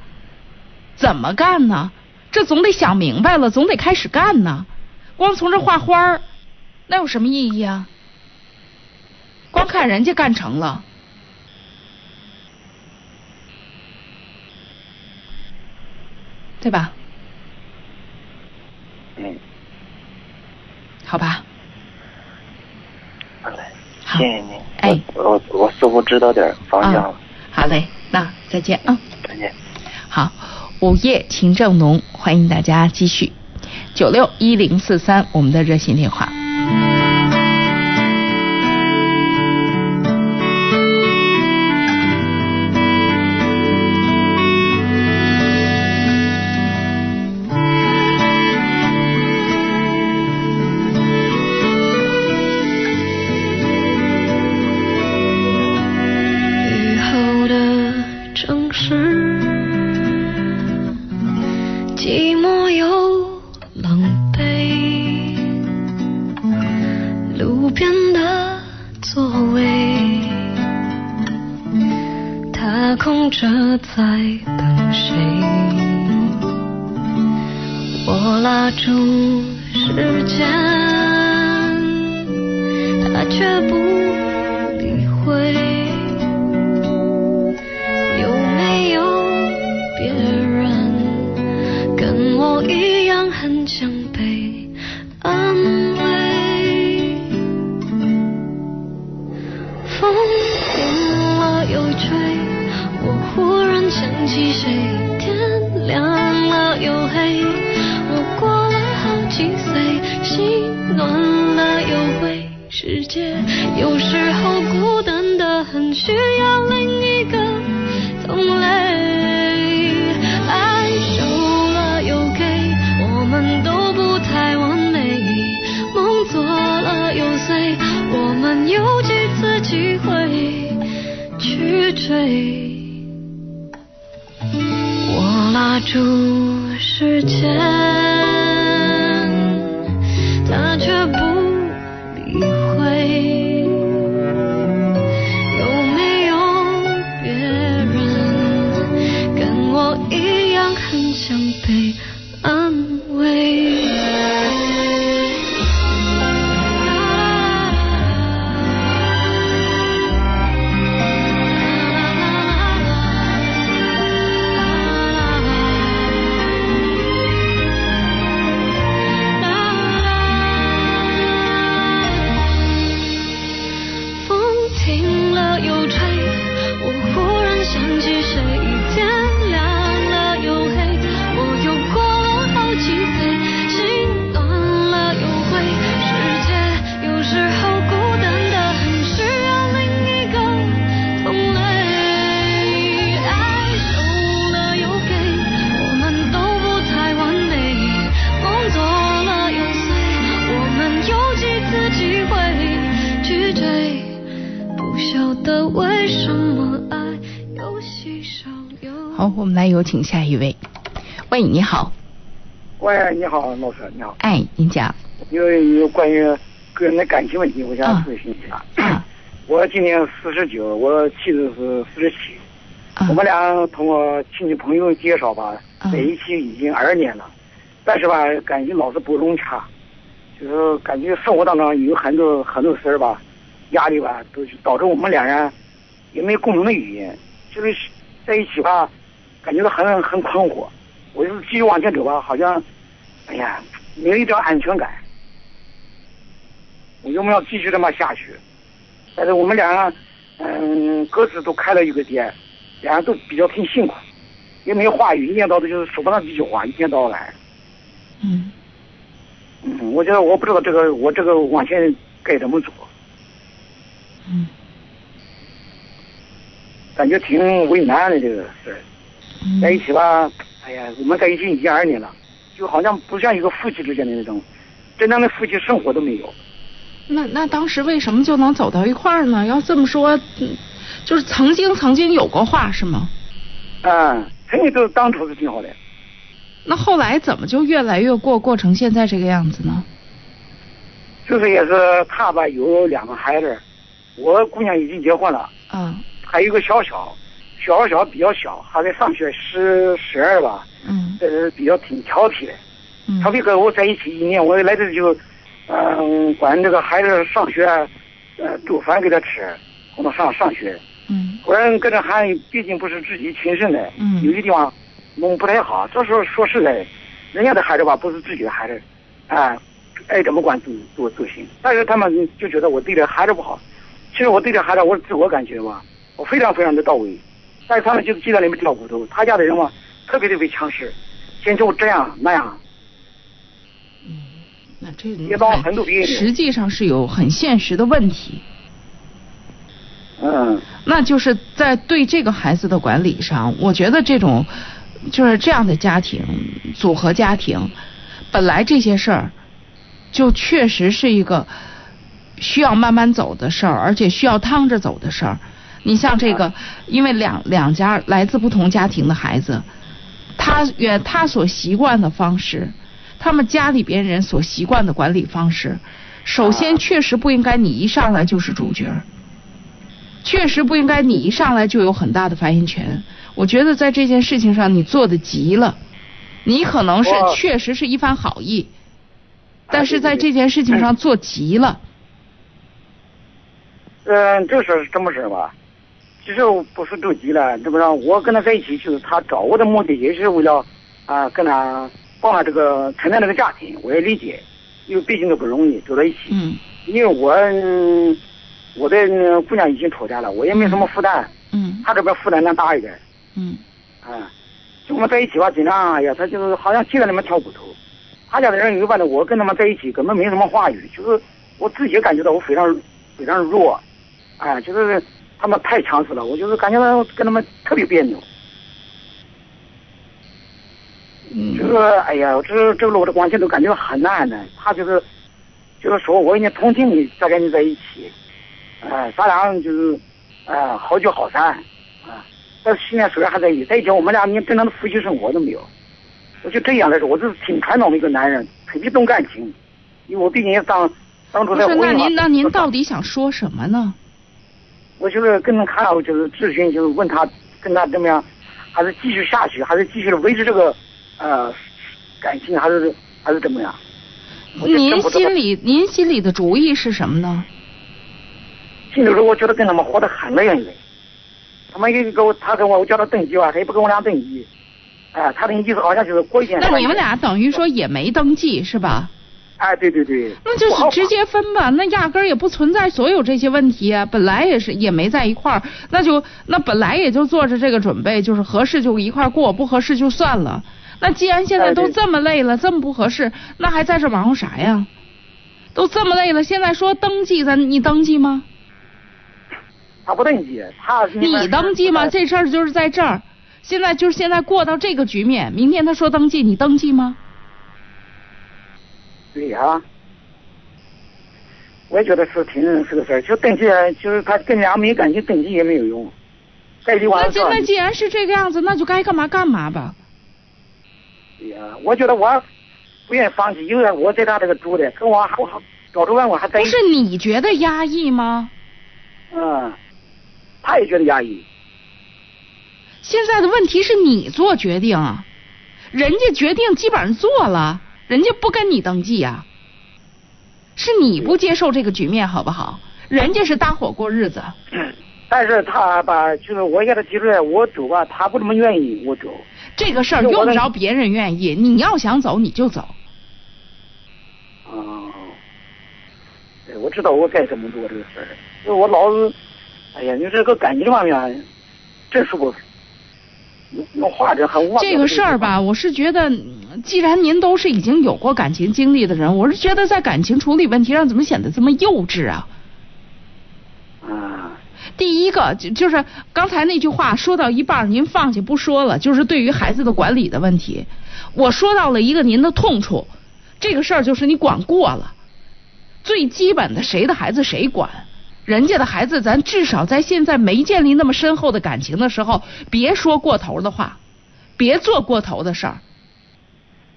怎么干呢？这总得想明白了，总得开始干呢。光从这画花儿，那有什么意义啊？光看人家干成了，对吧？嗯，好吧，好嘞，谢谢您。哎，我我我似乎知道点方向了。好嘞，那再见啊。再见。好，午夜情正浓，欢迎大家继续九六一零四三我们的热线电话。却不有请下一位。喂，你好，喂，你好，老师，你好。哎，您讲。有有关于个人的感情问题，我想咨询一下。我今年四十九，我妻子是四十七。我们俩通过亲戚朋友介绍吧，在一起已经二年了，但是吧，感情老是不融洽，就是感觉生活当中有很多很多事儿吧，压力吧，都是导致我们两人也没有共同的语言，就是在一起吧，感觉到很很困惑。我就是继续往前走吧，好像，哎呀，没有一点安全感。我就没有继续这么下去，但是我们两个，嗯，各自都开了一个店，两人都比较挺辛苦，也没有话语，一天到头就是说不上几句话，一天到晚。嗯。嗯，我觉得我不知道这个我这个往前该怎么走。嗯。感觉挺为难的这个事儿，在一起吧，哎呀，我们在一起已经二年了，就好像不像一个夫妻之间的那种真正的夫妻生活都没有。那那当时为什么就能走到一块儿呢？要这么说，嗯就是曾经曾经有过话是吗？嗯，肯定都当初是挺好的。那后来怎么就越来越过过成现在这个样子呢？就是也是他吧，有两个孩子，我姑娘已经结婚了，嗯还有一个小小，小小比较小，还在上学十十二吧，嗯呃比较挺调皮的。嗯调皮跟我在一起一年，我来这就，嗯、管这个孩子上学，呃，做饭给他吃，供他上上学。嗯我人跟这孩子毕竟不是自己亲生的，嗯有些地方弄不太好。这时候说实在的，人家的孩子吧不是自己的孩子，哎、爱怎么管都都都行。但是他们就觉得我对这孩子不好，其实我对这孩子我自我感觉吧，我非常非常的到位。但是他们就鸡蛋里面挑骨头，他家的人嘛特别特别强势，先就这样那样。嗯那这也帮很多别人实际上是有很现实的问题。嗯，那就是在对这个孩子的管理上，我觉得这种就是这样的家庭组合家庭，本来这些事儿就确实是一个需要慢慢走的事儿，而且需要趟着走的事儿。你像这个，因为两两家来自不同家庭的孩子，他原他所习惯的方式，他们家里边人所习惯的管理方式，首先确实不应该你一上来就是主角。确实不应该你一上来就有很大的发言权。我觉得在这件事情上你做的急了，你可能是确实是一番好意，但是在这件事情上做急了。嗯，这是这么事儿吧？其实我不是着急了，这不让我跟他在一起，就是他找我的目的也是为了啊、跟他帮他这个承担这个家庭，我也理解，因为毕竟都不容易走到一起。嗯因为我嗯我的嗯姑娘已经出家了，我也没什么负担，嗯他这边负担量大一点。嗯啊，就我们在一起吧，经常哎呀，他就是好像鸡在里面挑骨头。他家的人一般的，我跟他们在一起根本没什么话语，就是我自己感觉到我非常非常弱，哎，就是他们太强势了，我就是感觉到跟他们特别别扭。嗯就是哎呀，这这路的关系都感觉很难的。他就是就是说我已经同情你，再跟你在一起，哎，咱俩就是哎好聚好散，啊，但是现在虽然还在一起，在一起我们俩连正常的夫妻生活都没有。我就这样来说，我就是挺传统的一个男人，特别重感情，因为我毕竟也当当初在婚姻那您那您到底想说什么呢？我就是跟他看了，就是咨询，就是问他跟他怎么样，还是继续下去，还是继续维持这个呃感情，还是还是怎么样？您心里您心里的主意是什么呢？心里头我觉得跟他们活得很累很累。他们也给我，他跟我我叫他登记吧，他也不跟我俩登记。哎、他的意思好像就是过一天。那你们俩等于说也没登记是吧？哎，对对对。那就是直接分吧，那压根儿也不存在所有这些问题啊，本来也是也没在一块儿，那就那本来也就做着这个准备，就是合适就一块儿过，不合适就算了。那既然现在都这么累了，这么不合适，那还在这忙活啥呀？都这么累了，现在说登记，咱你登记吗？他不登记，他你登记吗？这事儿就是在这儿，现在就是现在过到这个局面，明天他说登记，你登记吗？对呀、我也觉得是挺是个事儿，就登记就是他跟人家没感情，登记也没有用。那既那既然是这个样子，那就该干嘛干嘛吧。对呀，我觉得我不愿意放弃，因为我在他这个住的，跟我还我还搞着完我还在不是你觉得压抑吗？嗯，他也觉得压抑。现在的问题是你做决定，人家决定基本上做了，人家不跟你登记呀、是你不接受这个局面好不好？人家是搭伙过日子，但是他吧，就是我给他提出来，我走吧，他不怎么愿意我走。这个事儿用不着别人愿意，你要想走你就走。哦，对，我知道我该怎么做这个事儿。就我老是，哎呀，你这个感情方面，这是我用话这很忘。这个事儿吧，我是觉得，嗯既然您都是已经有过感情经历的人，我是觉得在感情处理问题上怎么显得这么幼稚啊？啊，第一个就就是刚才那句话说到一半儿，您放下不说了，就是对于孩子的管理的问题，我说到了一个您的痛处，这个事儿就是你管过了，最基本的谁的孩子谁管，人家的孩子咱至少在现在没建立那么深厚的感情的时候，别说过头的话，别做过头的事儿。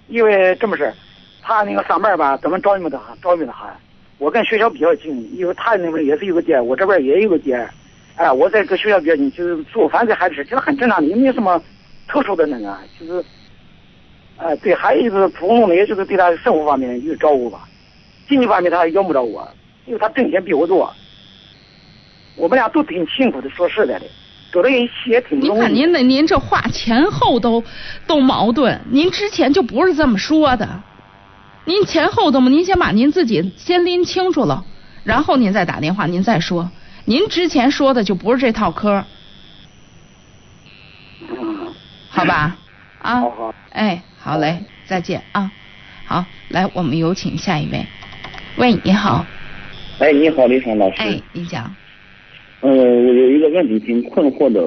因为这么事儿，他那个上班吧，咱们找你们的找你们的喊。我跟学校比较近，因为他那边也是有个店，我这边也有个店。哎，我在跟学校比较近，就是做饭给孩子吃，其实很正常的，也没有什么特殊的那个，就是，哎，对孩子普通的，也就是对他生活方面有照顾吧。经济方面他用不着我，因为他挣钱比我多。我们俩都挺辛苦的，说实在的，走到一起也挺不您容易。看您的，您这话前后都都矛盾，您之前就不是这么说的，您前后都嘛，您先把您自己先拎清楚了，然后您再打电话，您再说，您之前说的就不是这套嗑，好吧？啊，好好，哎，好嘞，再见啊，好，来，我们有请下一位，喂，你好，哎，你好，李爽老师。哎，你讲，呃，我有一个问题挺困惑的，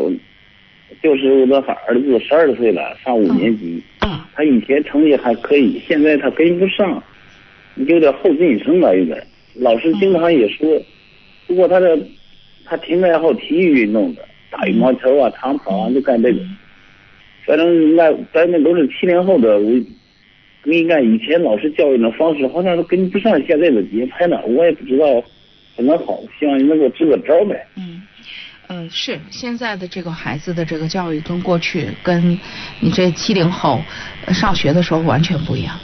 就是我的儿子十二岁了，上五年级。啊。他以前成绩还可以，现在他跟不上，有点后进生了，有点。老师经常也说，不过他的他挺爱好体育运动的，打羽毛球啊、长跑啊，就干这个。反正那咱们都是七零后的，我不应该以前老师教育的方式好像都跟不上现在的节拍呢，我也不知道怎么好，希望你能给我支个招呗。嗯，嗯是现在的这个孩子的这个教育跟过去跟你这七零后呃上学的时候完全不一样。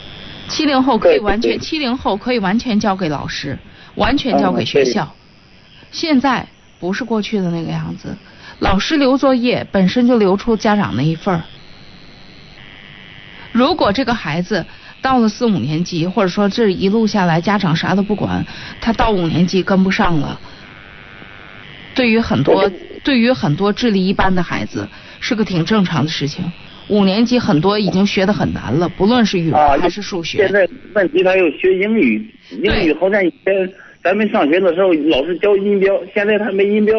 七零后可以完全，七零后可以完全交给老师，完全交给学校。现在不是过去的那个样子，老师留作业本身就留出家长那一份儿。如果这个孩子到了四五年级，或者说这一路下来家长啥都不管，他到五年级跟不上了。对于很多对于很多智力一般的孩子是个挺正常的事情。五年级很多已经学得很难了，不论是语文啊，还是数学。现在问题他又学英语，英语好像以前咱们上学的时候老师教音标，现在他没音标，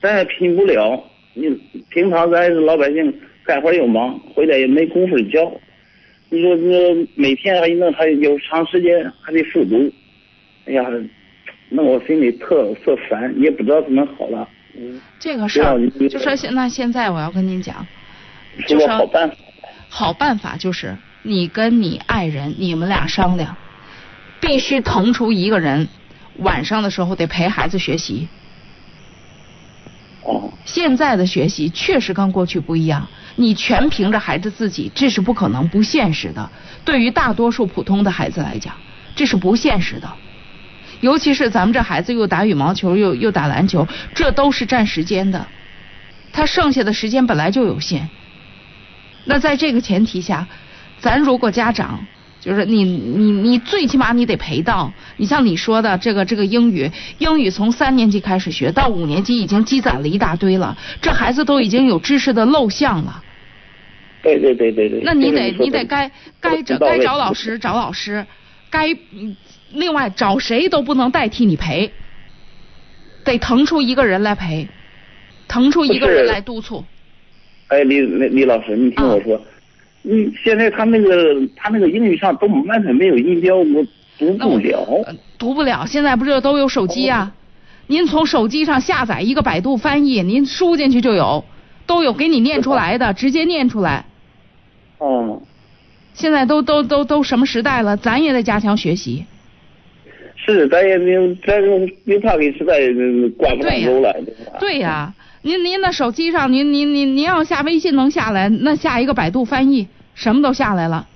咱也拼不了。你平常咱是老百姓干活又忙，回来也没工夫教。你说这每天还弄还有长时间还得复读，哎呀，弄我心里特特烦，也不知道怎么好了。嗯，这个事儿就说现那现在我要跟您讲，就说好办法。好办法就是你跟你爱人你们俩商量，必须腾出一个人，晚上的时候得陪孩子学习。哦。现在的学习确实跟过去不一样，你全凭着孩子自己，这是不可能、不现实的。对于大多数普通的孩子来讲，这是不现实的。尤其是咱们这孩子又打羽毛球又又打篮球，这都是占时间的。他剩下的时间本来就有限。那在这个前提下，咱如果家长就是你你你最起码你得陪到，你像你说的这个这个英语，英语从三年级开始学到五年级已经积攒了一大堆了，这孩子都已经有知识的漏项了。对对对对对。那你得你得该该找该找老师找老师，该嗯另外找谁都不能代替你陪，得腾出一个人来陪，腾出一个人来督促。哎，李李李老师，你听我说，嗯，现在他那个他那个英语上都完全没有音标，我读不了。读不了，现在不是都有手机啊？您从手机上下载一个百度翻译，您输进去就有，都有给你念出来的，直接念出来。哦。现在都都都都什么时代了，咱也得加强学习。是，咱也没有，咱您怕给时代挂不上钩了。对呀，您您那手机上，您您您您要下微信能下来，那下一个百度翻译，什么都下来了。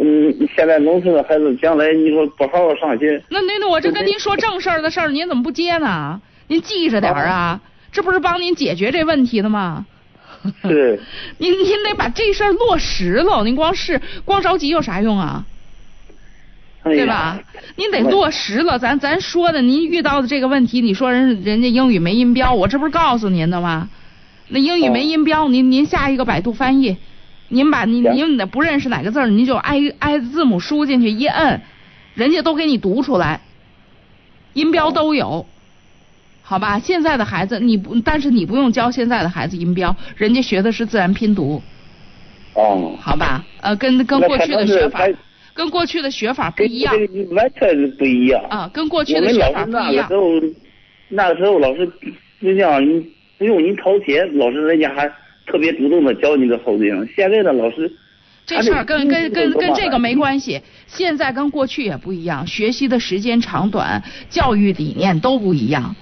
嗯，现在农村的孩子将来你说不好好上学，那那那我这跟您说正事儿的事儿，您怎么不接呢？您记着点儿啊，这不是帮您解决这问题的吗？是。您您得把这事儿落实了，您光是光着急有啥用啊？对吧？您得落实了，咱咱说的，您遇到的这个问题，你说人人家英语没音标，我这不是告诉您的吗？那英语没音标，您您下一个百度翻译，您把您您不认识哪个字儿，您就挨挨字母输进去一摁，人家都给你读出来，音标都有，好吧？现在的孩子你不，但是你不用教现在的孩子音标，人家学的是自然拼读。哦。好吧，呃，跟跟过去的学法。跟过去的学法不一样，完全是不一样啊！跟过去的学法不一样。那个时候，那个时候老师就像你不用您掏钱，老师人家还特别主动的教你的后对应。现在的老师，这事儿跟跟跟跟这个没关系。现在跟过去也不一样，学习的时间长短、教育理念都不一样。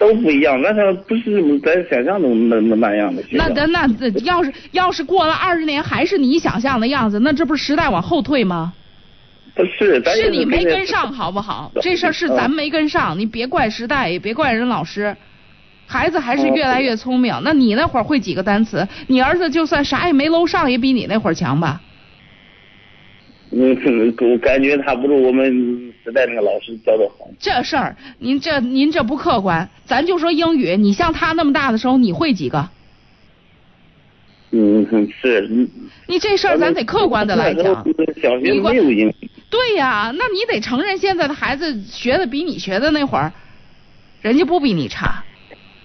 都不一样，那他不是咱想象中那那那样的。那咱那要是要是过了二十年还是你想象的样子，那这不是时代往后退吗？不是，是你没跟上，好不好？这事儿是咱没跟上，你别怪时代，也别怪人老师。孩子还是越来越聪明。那你那会儿会几个单词？你儿子就算啥也没搂上，也比你那会儿强吧？嗯，我感觉他不如我们时代那个老师教的好。这事儿，您这您这不客观。咱就说英语，你像他那么大的时候，你会几个？嗯，是。你这事儿咱得客观的来讲。小学没有英语。对呀，那你得承认现在的孩子学的比你学的那会儿，人家不比你差。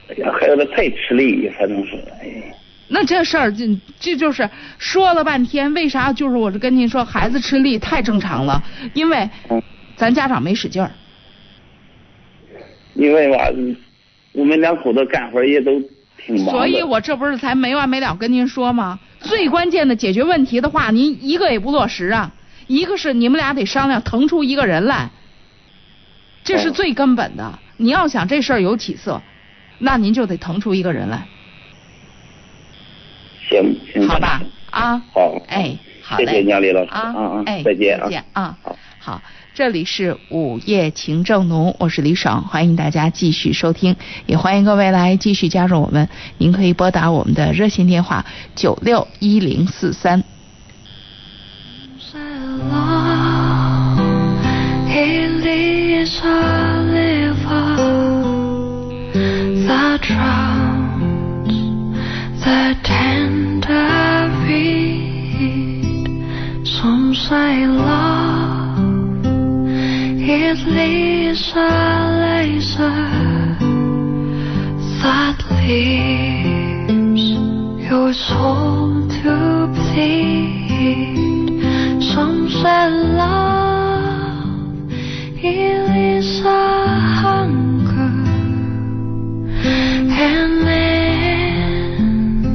哎呀，孩子太吃力，反正是哎。那这事儿，这这就是说了半天，为啥？就是我是跟您说，孩子吃力太正常了，因为咱家长没使劲儿。因为吧，我们两口子干活也都挺忙所以我这不是才没完没了跟您说吗？最关键的解决问题的话，您一个也不落实啊。一个是你们俩得商量，腾出一个人来，这是最根本的。你要想这事儿有起色，那您就得腾出一个人来。行行，好吧，啊，好，哎，好嘞，谢谢姜丽老师，啊啊，哎，再见，再见啊，好，这里是午夜情正浓，我是李爽，欢迎大家继续收听，也欢迎各位来继续加入我们，您可以拨打我们的热线电话九六一零四三。Some say love it leaves a laser that leaves your soul to bleed. Some say love leaves a hunger and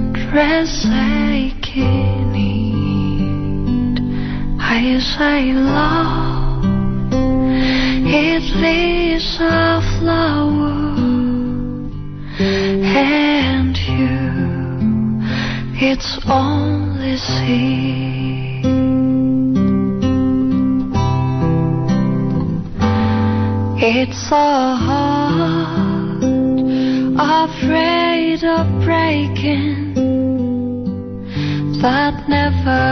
endless aching need. I say love, it leaves a flower, and you, it's only seed. It's a heart afraid of breaking that never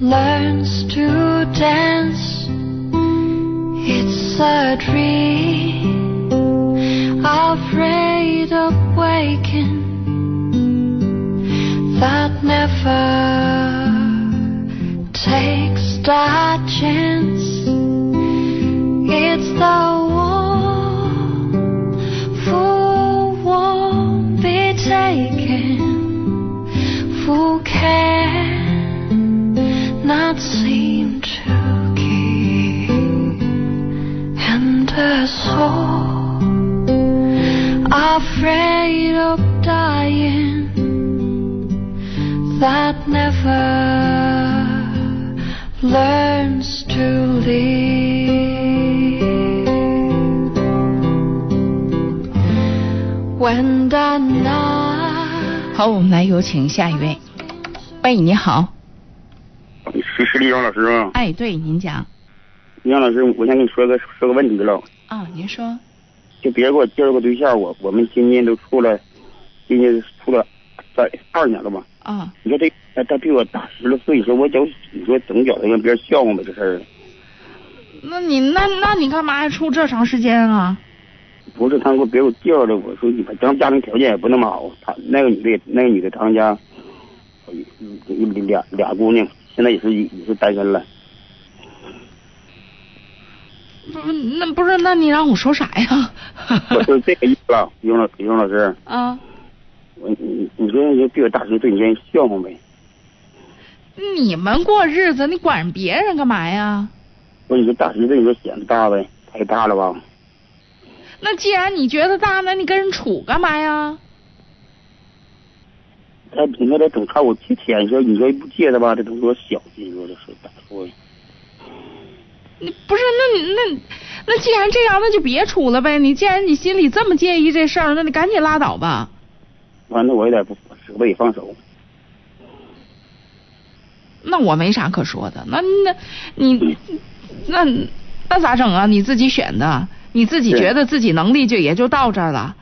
learns to dance. A dream afraid of waking that never takes that chance. It's the 好，我们来有请下一位。喂，你好。是是李阳老师吗？哎，对，您讲。李阳老师，我想跟你说个说个问题了。啊，您说。就别人给我介绍个对象，我我们今年都处了，今年处了在二年了吧？啊。你说这他他比我大十来岁，你说我觉你说怎么觉得让别人笑话我这事儿？那你那那你干嘛还处这长时间啊？不是他给我别给我介绍的，我说你们咱家庭条件也不那么好，他那个女的那个女的他们家俩俩姑娘，现在也是也是单身了。不，那不是那你让我说啥呀？我说这个意思了，于老于老师。啊。我你你说你比我大十岁，你愿意笑话没？你们过日子，你管别人干嘛呀？不是你说大十岁，你说显得大呗，太大了吧？那既然你觉得大，那你跟人处干嘛呀？他平常得总看我借钱，你说你说不借他吧，他都说小气，你说这是咋说呀？你不是那你那那既然这样，那就别处了呗。你既然你心里这么介意这事儿，那你赶紧拉倒吧。完了，我有点不舍不得放手。那我没啥可说的，那那你那那咋整啊？你自己选的，你自己觉得自己能力就也就到这儿了，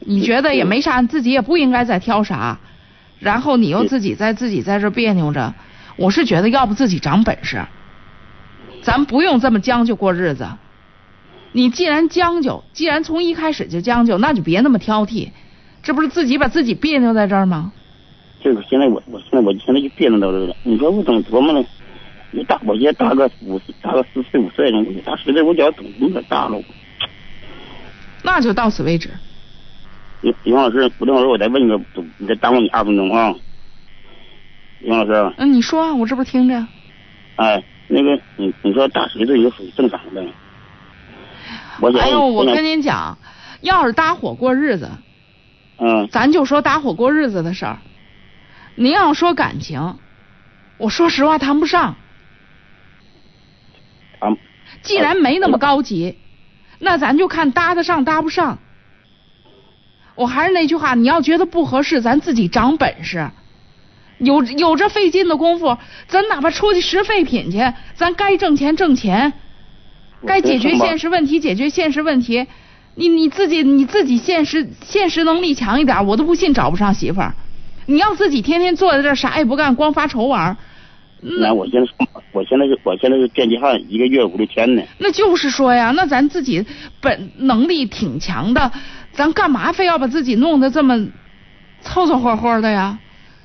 你觉得也没啥，自己也不应该再挑啥，然后你又自己在自己在这别扭着，我是觉得要不自己长本事，咱不用这么将就过日子。你既然将就，既然从一开始就将就，那就别那么挑剔，这不是自己把自己别扭在这儿吗？就是现在我我现在我现在就别扭到这儿了。你说我怎么琢磨呢？你大我也大个五十大个四四五岁了，我大十岁我觉得怎么那么大了？那就到此为止。李李老师，不等会儿我再问你个，你再耽误你二分钟啊。杨老师。嗯，你说，我这不是听着。哎，那个你你说打锤子也属于正常的。我哎呦，我跟您讲，要是搭伙过日子，嗯，咱就说搭伙过日子的事儿。您要说感情，我说实话谈不上。谈。既然没那么高级，那咱就看搭得上搭不上。我还是那句话，你要觉得不合适，咱自己长本事。有有这费劲的功夫，咱哪怕出去拾废品去，咱该挣钱挣钱，该解决现实问题解决现实问题。你你自己你自己现实现实能力强一点，我都不信找不上媳妇儿。你要自己天天坐在这儿啥也不干，光发愁玩。那我现在我现在是我现在是电击焊，一个月五六千呢。那就是说呀，那咱自己本能力挺强的，咱干嘛非要把自己弄得这么凑凑合合的呀？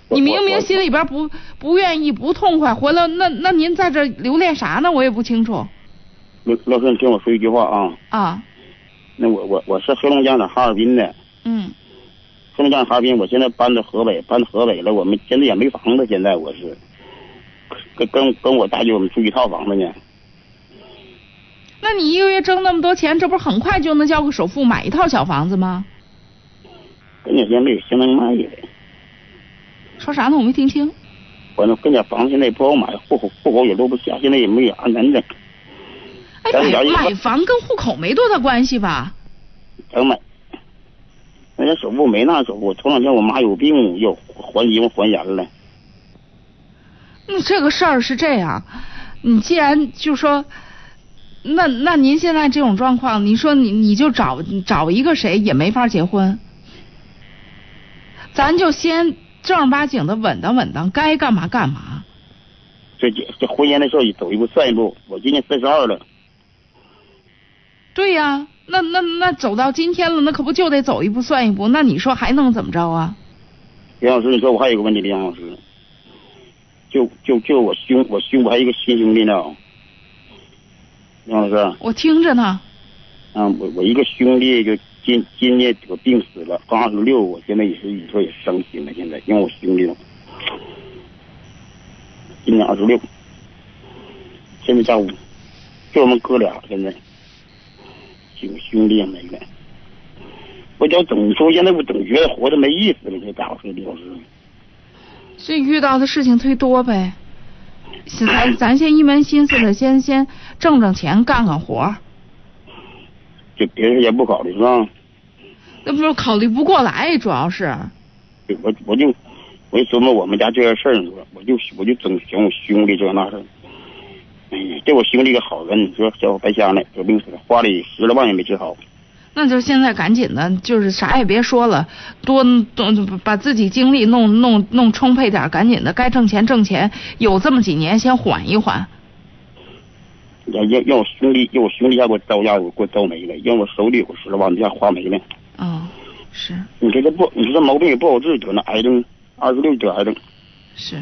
你明明心里边不不愿意不痛快，回来那那您在这留恋啥呢？我也不清楚。老老师，你听我说一句话啊。啊。那我我我是黑龙江的哈尔滨的。嗯。黑龙江哈尔滨，我现在搬到河北，搬到河北了。我们现在也没房子，现在我是跟跟跟我大舅我们住一套房子呢。那你一个月挣那么多钱，这不是很快就能交个首付买一套小房子吗？跟家现在没有现在卖的。说啥呢？我没听清。我那跟家房子现在也不好买，户口户口也落不下，现在也没啥能整。哎，买买房跟户口没多大关系吧？想买。那家首付没那首付，头两天我妈有病，要还银还钱了。那这个事儿是这样，你既然就说，那那您现在这种状况，你说你你就找找一个谁也没法结婚，咱就先正儿八经的稳当稳当，该干嘛干嘛。这这婚姻的事儿走一步算一步，我今年三十二了。对呀。那那那走到今天了，那可不就得走一步算一步？那你说还能怎么着啊？李老师，你说我还有个问题，李老师，就就就我兄，我兄，我还有一个亲兄弟呢。杨老师，我听着呢。嗯，我我一个兄弟就今今年得病死了，刚二十六，我现在也是你说也伤心了，现在因为我兄弟今年二十六，现在家务就我们哥俩现在。几个兄弟也没了。我叫总说现在我总觉得活着没意思了，这咋回事，李老师？这遇到的事情忒多呗。咱咱先一门心思的先先挣挣钱，干干活儿。就别人也不考虑是吧？那不是考虑不过来，主要是。我我就我就琢磨我们家这个事儿，我就我就总想我兄弟这那事儿。哎呀，这我兄弟个好人，你说小白瞎呢，得病死了，花了十来万也没治好。那就现在赶紧的，就是啥也别说了，多多把自己精力弄弄弄充沛点，赶紧的，该挣钱挣钱，有这么几年先缓一缓。要要要我兄弟，要我兄弟要给我招压，我给我招没了，要我手里有十来万，这样花没了。哦，是。你说这不，你说这毛病也不好治，得那癌症，二十六得癌症。是。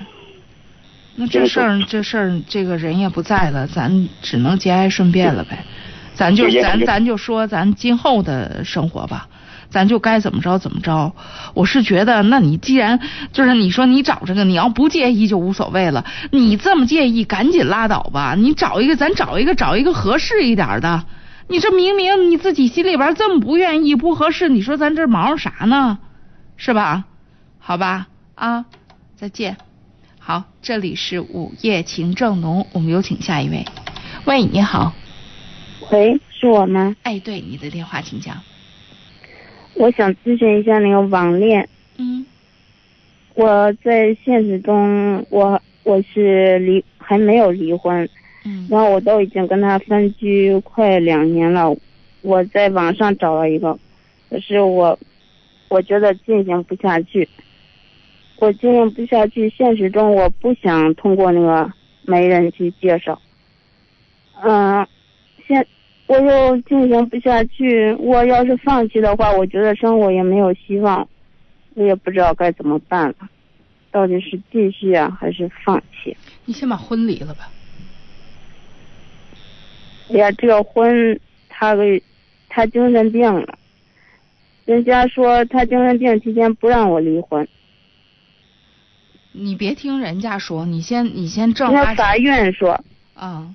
那这事儿，这事儿，这个人也不在了，咱只能节哀顺变了呗。咱就咱咱就说咱今后的生活吧，咱就该怎么着怎么着。我是觉得，那你既然就是你说你找这个，你要不介意就无所谓了。你这么介意，赶紧拉倒吧。你找一个，咱找一个，找一个合适一点的。你这明明你自己心里边这么不愿意，不合适，你说咱这忙啥呢？是吧？好吧，啊，再见。好，这里是午夜情正浓，我们有请下一位。喂，你好。喂，是我吗？哎，对，你的电话请讲。我想咨询一下那个网恋。嗯。我在现实中，我我是离还没有离婚。嗯。然后我都已经跟他分居快两年了，我在网上找了一个，可是我我觉得进行不下去。我经营不下去，现实中我不想通过那个媒人去介绍。嗯，现我又进行不下去，我要是放弃的话，我觉得生活也没有希望，我也不知道该怎么办了，到底是继续啊，还是放弃？你先把婚离了吧。哎呀，这个婚他给他精神病了，人家说他精神病期间不让我离婚。你别听人家说，你先你先正。那法院说。啊。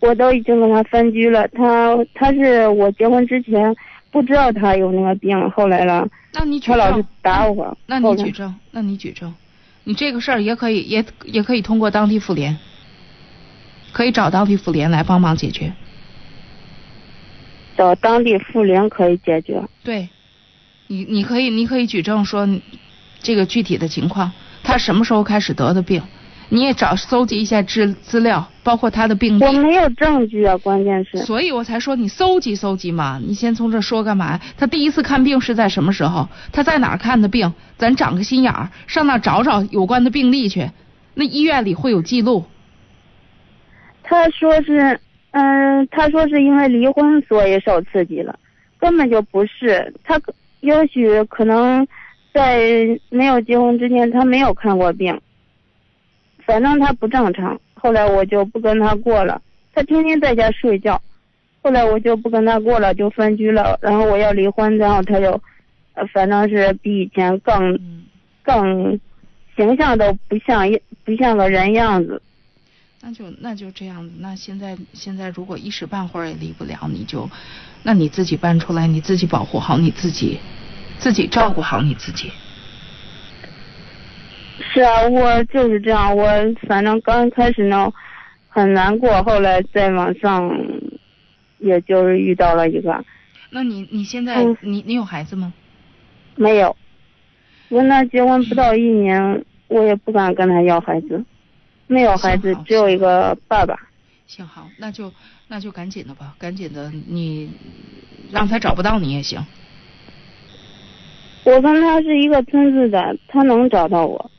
我都已经跟他分居了，他他是我结婚之前不知道他有那个病，后来了。那你他老是打我。那你举证，那你举证，你这个事儿也可以也也可以通过当地妇联，可以找当地妇联来帮忙解决。找当地妇联可以解决。对，你你可以你可以举证说。这个具体的情况，他什么时候开始得的病？你也找搜集一下资资料，包括他的病历。我没有证据啊，关键是。所以我才说你搜集搜集嘛。你先从这说干嘛？他第一次看病是在什么时候？他在哪儿看的病？咱长个心眼儿，上那找找有关的病历去。那医院里会有记录。他说是，嗯，他说是因为离婚所以受刺激了，根本就不是。他也许可能。在没有结婚之前，他没有看过病，反正他不正常。后来我就不跟他过了，他天天在家睡觉。后来我就不跟他过了，就分居了。然后我要离婚，然后他就，呃，反正是比以前更，更，形象都不像一不像个人样子。那就那就这样子。那现在现在如果一时半会儿也离不了，你就，那你自己搬出来，你自己保护好你自己。自己照顾好你自己。是啊，我就是这样。我反正刚开始呢，很难过。后来在网上，也就是遇到了一个。那你你现在你你有孩子吗？没有，我那结婚不到一年，我也不敢跟他要孩子。没有孩子，只有一个爸爸。行好，那就那就赶紧的吧，赶紧的，你让他找不到你也行。我跟他是一个村子的，他能找到我。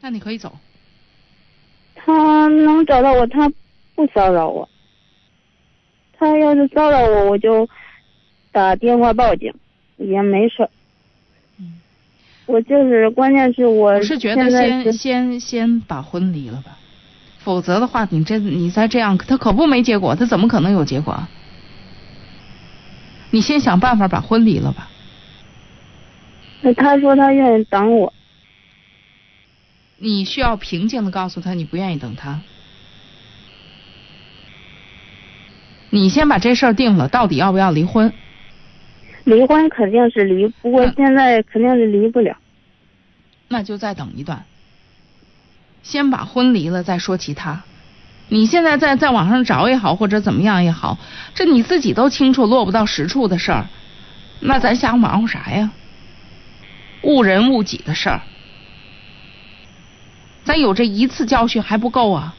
那你可以走。他能找到我，他不骚扰我。他要是骚扰我，我就打电话报警，也没事。嗯。我就是，关键是我。我是觉得先先先把婚离了吧，否则的话，你这你再这样，他可不没结果，他怎么可能有结果？你先想办法把婚离了吧。那他说他愿意等我，你需要平静的告诉他你不愿意等他。你先把这事儿定了，到底要不要离婚？离婚肯定是离，不过现在肯定是离不了。那就再等一段，先把婚离了再说其他。你现在在在网上找也好，或者怎么样也好，这你自己都清楚落不到实处的事儿，那咱瞎忙活啥呀？误人误己的事儿，咱有这一次教训还不够啊！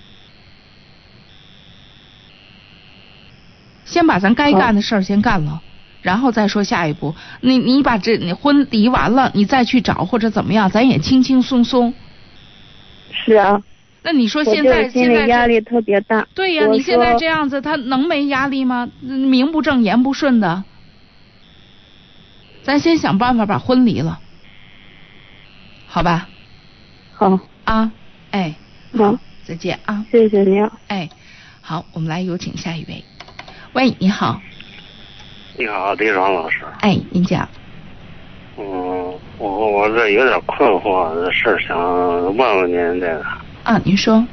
先把咱该干的事儿先干了，然后再说下一步。你你把这你婚离完了，你再去找或者怎么样，咱也轻轻松松。是啊。那你说现在现在压力特别大。对呀，我你现在这样子，他能没压力吗？嗯名不正言不顺的，咱先想办法把婚离了，好吧？好啊，哎，好，再见啊！谢谢您啊。哎，好，我们来有请下一位。喂，你好，你好，李爽老师。哎，您讲。嗯，我我这有点困惑，这事儿想问问您这个。啊，您说。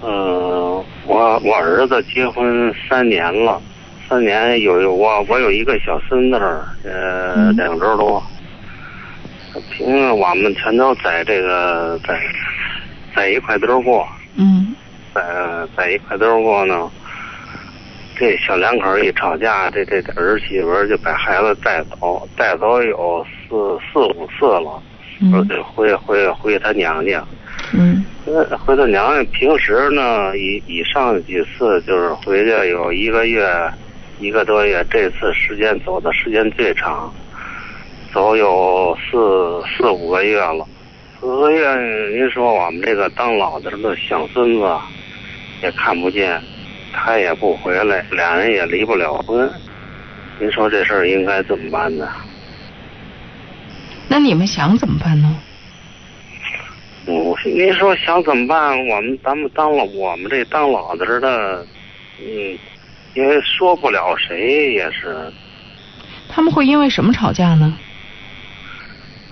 呃，我我儿子结婚三年了，三年有有我我有一个小孙子儿，呃，两周多。平我们全都在这个在在一块堆儿过，嗯在在一块堆儿过呢。这小两口一吵架，这这儿媳妇就把孩子带走，带走有四四五次了，说得回回回他娘家。嗯呃，回他娘家，平时呢，以以上几次就是回去有一个月、一个多月，这次时间走的时间最长，走有四四五个月了。四个月，您说我们这个当老的的小孙子也看不见，他也不回来，俩人也离不了婚。您说这事儿应该怎么办呢？那你们想怎么办呢？我您说想怎么办？我们咱们当了我们这当老子的，嗯，也说不了谁也是。他们会因为什么吵架呢？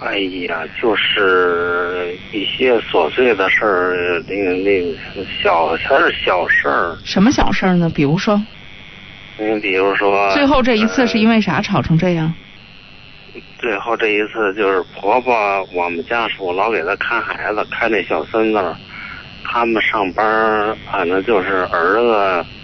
哎呀，就是一些琐碎的事儿，那个那个小全是小事儿。什么小事儿呢？比如说，你比如说，最后这一次是因为啥吵成这样？最后这一次就是婆婆，我们家属老给她看孩子，看那小孙子，他们上班，反正就是儿子，就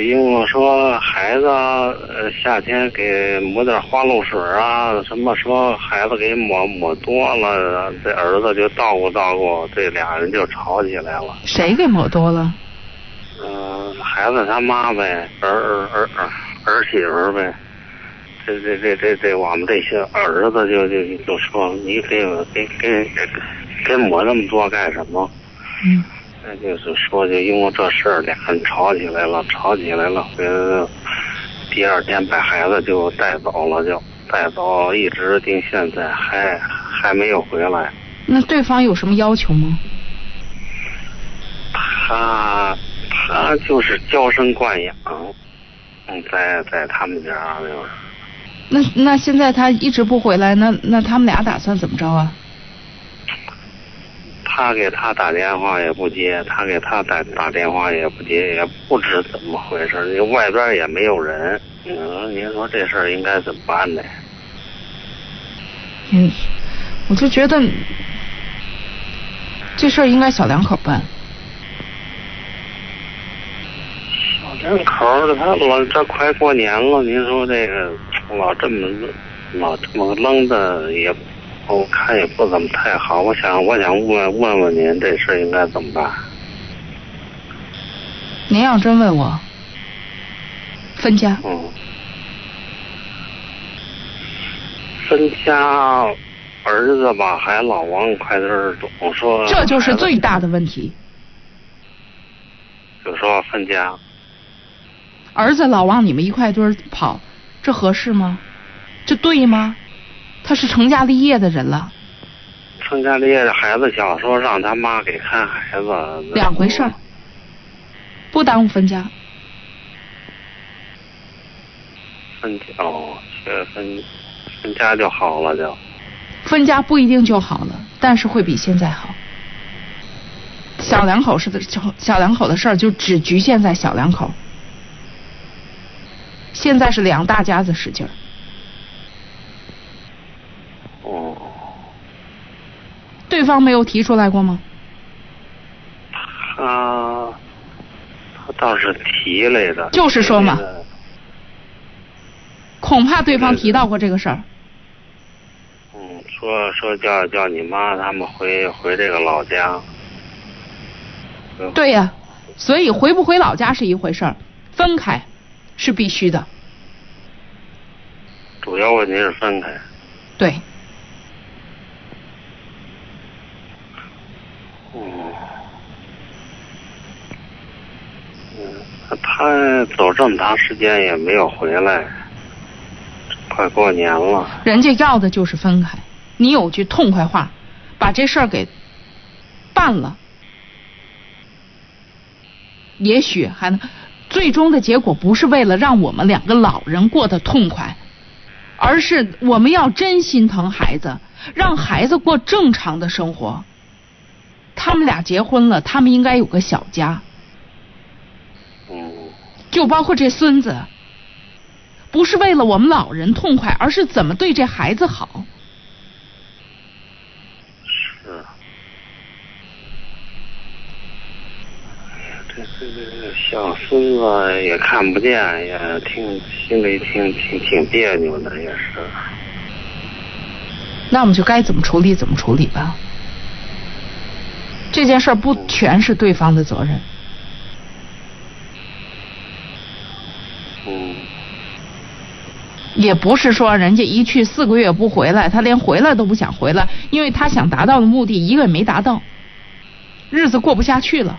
因为说孩子呃夏天给抹点花露水啊，什么说孩子给抹抹多了，这儿子就叨咕叨咕，这俩人就吵起来了。谁给抹多了？嗯、孩子他妈呗，儿儿儿儿儿媳妇儿呗。这这这这这，我们这些儿子就就就说你给给给给抹那么多干什么？嗯。那就是说，就因为这事儿，俩人吵起来了，吵起来了，回来第二天把孩子就带走了，就带走，一直到现在还还没有回来。那对方有什么要求吗？他他就是娇生惯养，嗯，在在他们家就是。那那现在他一直不回来，那那他们俩打算怎么着啊？他给他打电话也不接，他给他打打电话也不接，也不知怎么回事。你外边也没有人，嗯，您说这事儿应该怎么办呢？嗯，我就觉得这事儿应该小两口办。小两口儿他老这快过年了，您说这个老这么老这么愣的也，我看也不怎么太好。我想我想问问问您，这事儿应该怎么办？您要真问我，分家。嗯。分家，儿子吧还老往快点儿总说。这就是最大的问题。就说分家。儿子老往你们一块堆儿跑，这合适吗？这对吗？他是成家立业的人了，成家立业的孩子小时候让他妈给看孩子，两回事儿，不耽误分家。分家哦，这分分家就好了就。分家不一定就好了，但是会比现在好。小两口是的，小小两口的事儿就只局限在小两口。现在是两大家子使劲儿。哦，对方没有提出来过吗？他他倒是提来的，就是说嘛恐怕对方提到过这个事儿。嗯，说说叫叫你妈他们回回这个老家。对呀、所以回不回老家是一回事儿，分开是必须的。主要问题是分开。对，嗯，嗯，他走这么长时间也没有回来，快过年了。人家要的就是分开。你有句痛快话，把这事儿给办了，也许还能。最终的结果不是为了让我们两个老人过得痛快，而是我们要真心疼孩子，让孩子过正常的生活。他们俩结婚了，他们应该有个小家。嗯，就包括这孙子，不是为了我们老人痛快，而是怎么对这孩子好。是。这这这小孙子也看不见，也挺心里挺挺挺别扭的，也是。那我们就该怎么处理怎么处理吧。这件事儿不全是对方的责任。也不是说人家一去四个月不回来，他连回来都不想回来，因为他想达到的目的一个也没达到，日子过不下去了。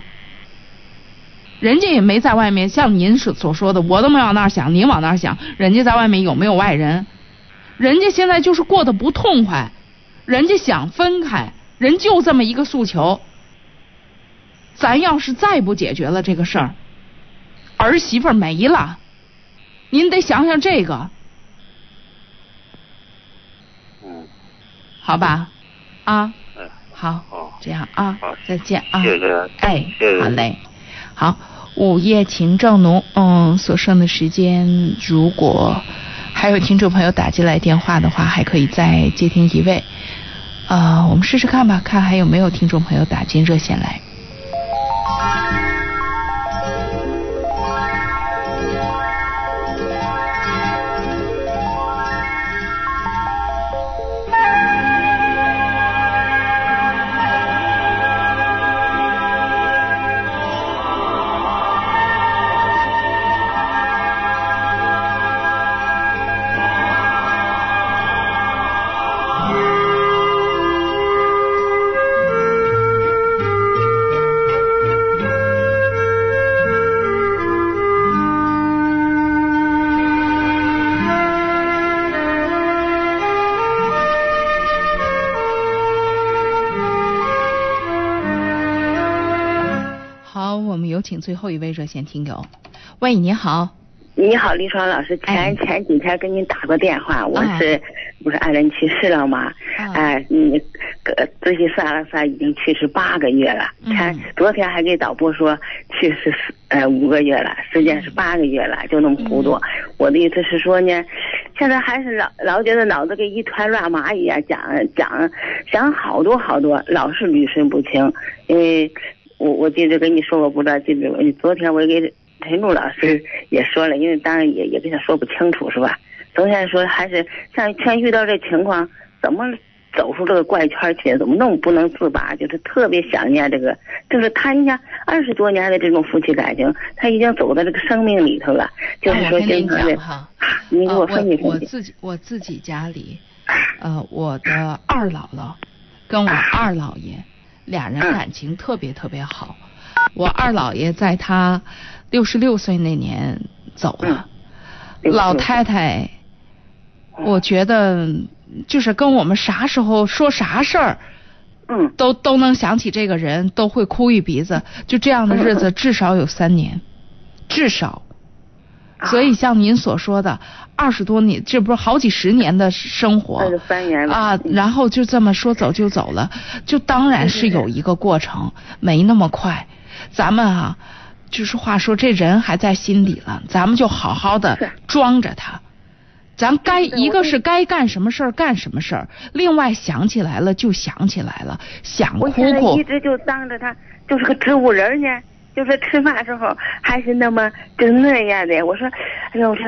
人家也没在外面像您所所说的，我都没往那儿想，您往那儿想，人家在外面有没有外人？人家现在就是过得不痛快，人家想分开，人就这么一个诉求。咱要是再不解决了这个事儿，儿媳妇儿没了，您得想想这个。嗯。好吧，啊，嗯，好，好，这样啊好，再见啊，谢谢，哎，好嘞，好，午夜情正浓，嗯，所剩的时间，如果还有听众朋友打进来电话的话，还可以再接听一位，啊、我们试试看吧，看还有没有听众朋友打进热线来。最后一位热线听友。喂，你好。你好，李爽老师，前前几天给您打过电话，我是、不是爱人去世了吗？哎，你呃仔细算了算，已经去世八个月了。前昨天还给导播说去世呃五个月了，实际上是八个月了，就那么糊涂。我的意思是说呢，现在还是老老觉得脑子跟一团乱麻一样，讲讲想好多好多，老是捋顺不清。因为我我记得跟你说过，不知道记不记得？昨天我给陈柱老师也说了，因为当然也也跟他说不清楚，是吧？昨天说还是像像遇到这情况，怎么走出这个怪圈去？怎么弄不能自拔？就是特别想念这个，就是他你看二十多年的这种夫妻感情，他已经走到这个生命里头了。就是说那我跟您经常的讲，哈，你给我分析分析。自己我自己家里，呃，我的二姥姥跟我二姥爷俩人感情特别特别好。我二姥爷在他六十六岁那年走了，老太太，我觉得就是跟我们啥时候说啥事儿。嗯，都都能想起这个人，都会哭一鼻子。就这样的日子，至少有三年，至少。所以像您所说的，二十多年，这不是好几十年的生活二十三年了啊，然后就这么说走就走了，就当然是有一个过程，没那么快。咱们啊，就是话说这人还在心里了，咱们就好好的装着他。咱该一个是该干什么事儿干什么事儿，另外想起来了就想起来了，想哭我现在哭一直就当着他就是个植物人呢，就是吃饭时候还是那么就那样的。我说，哎呦，我说，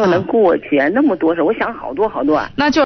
我能过去啊那么多事，我想好多好多。那就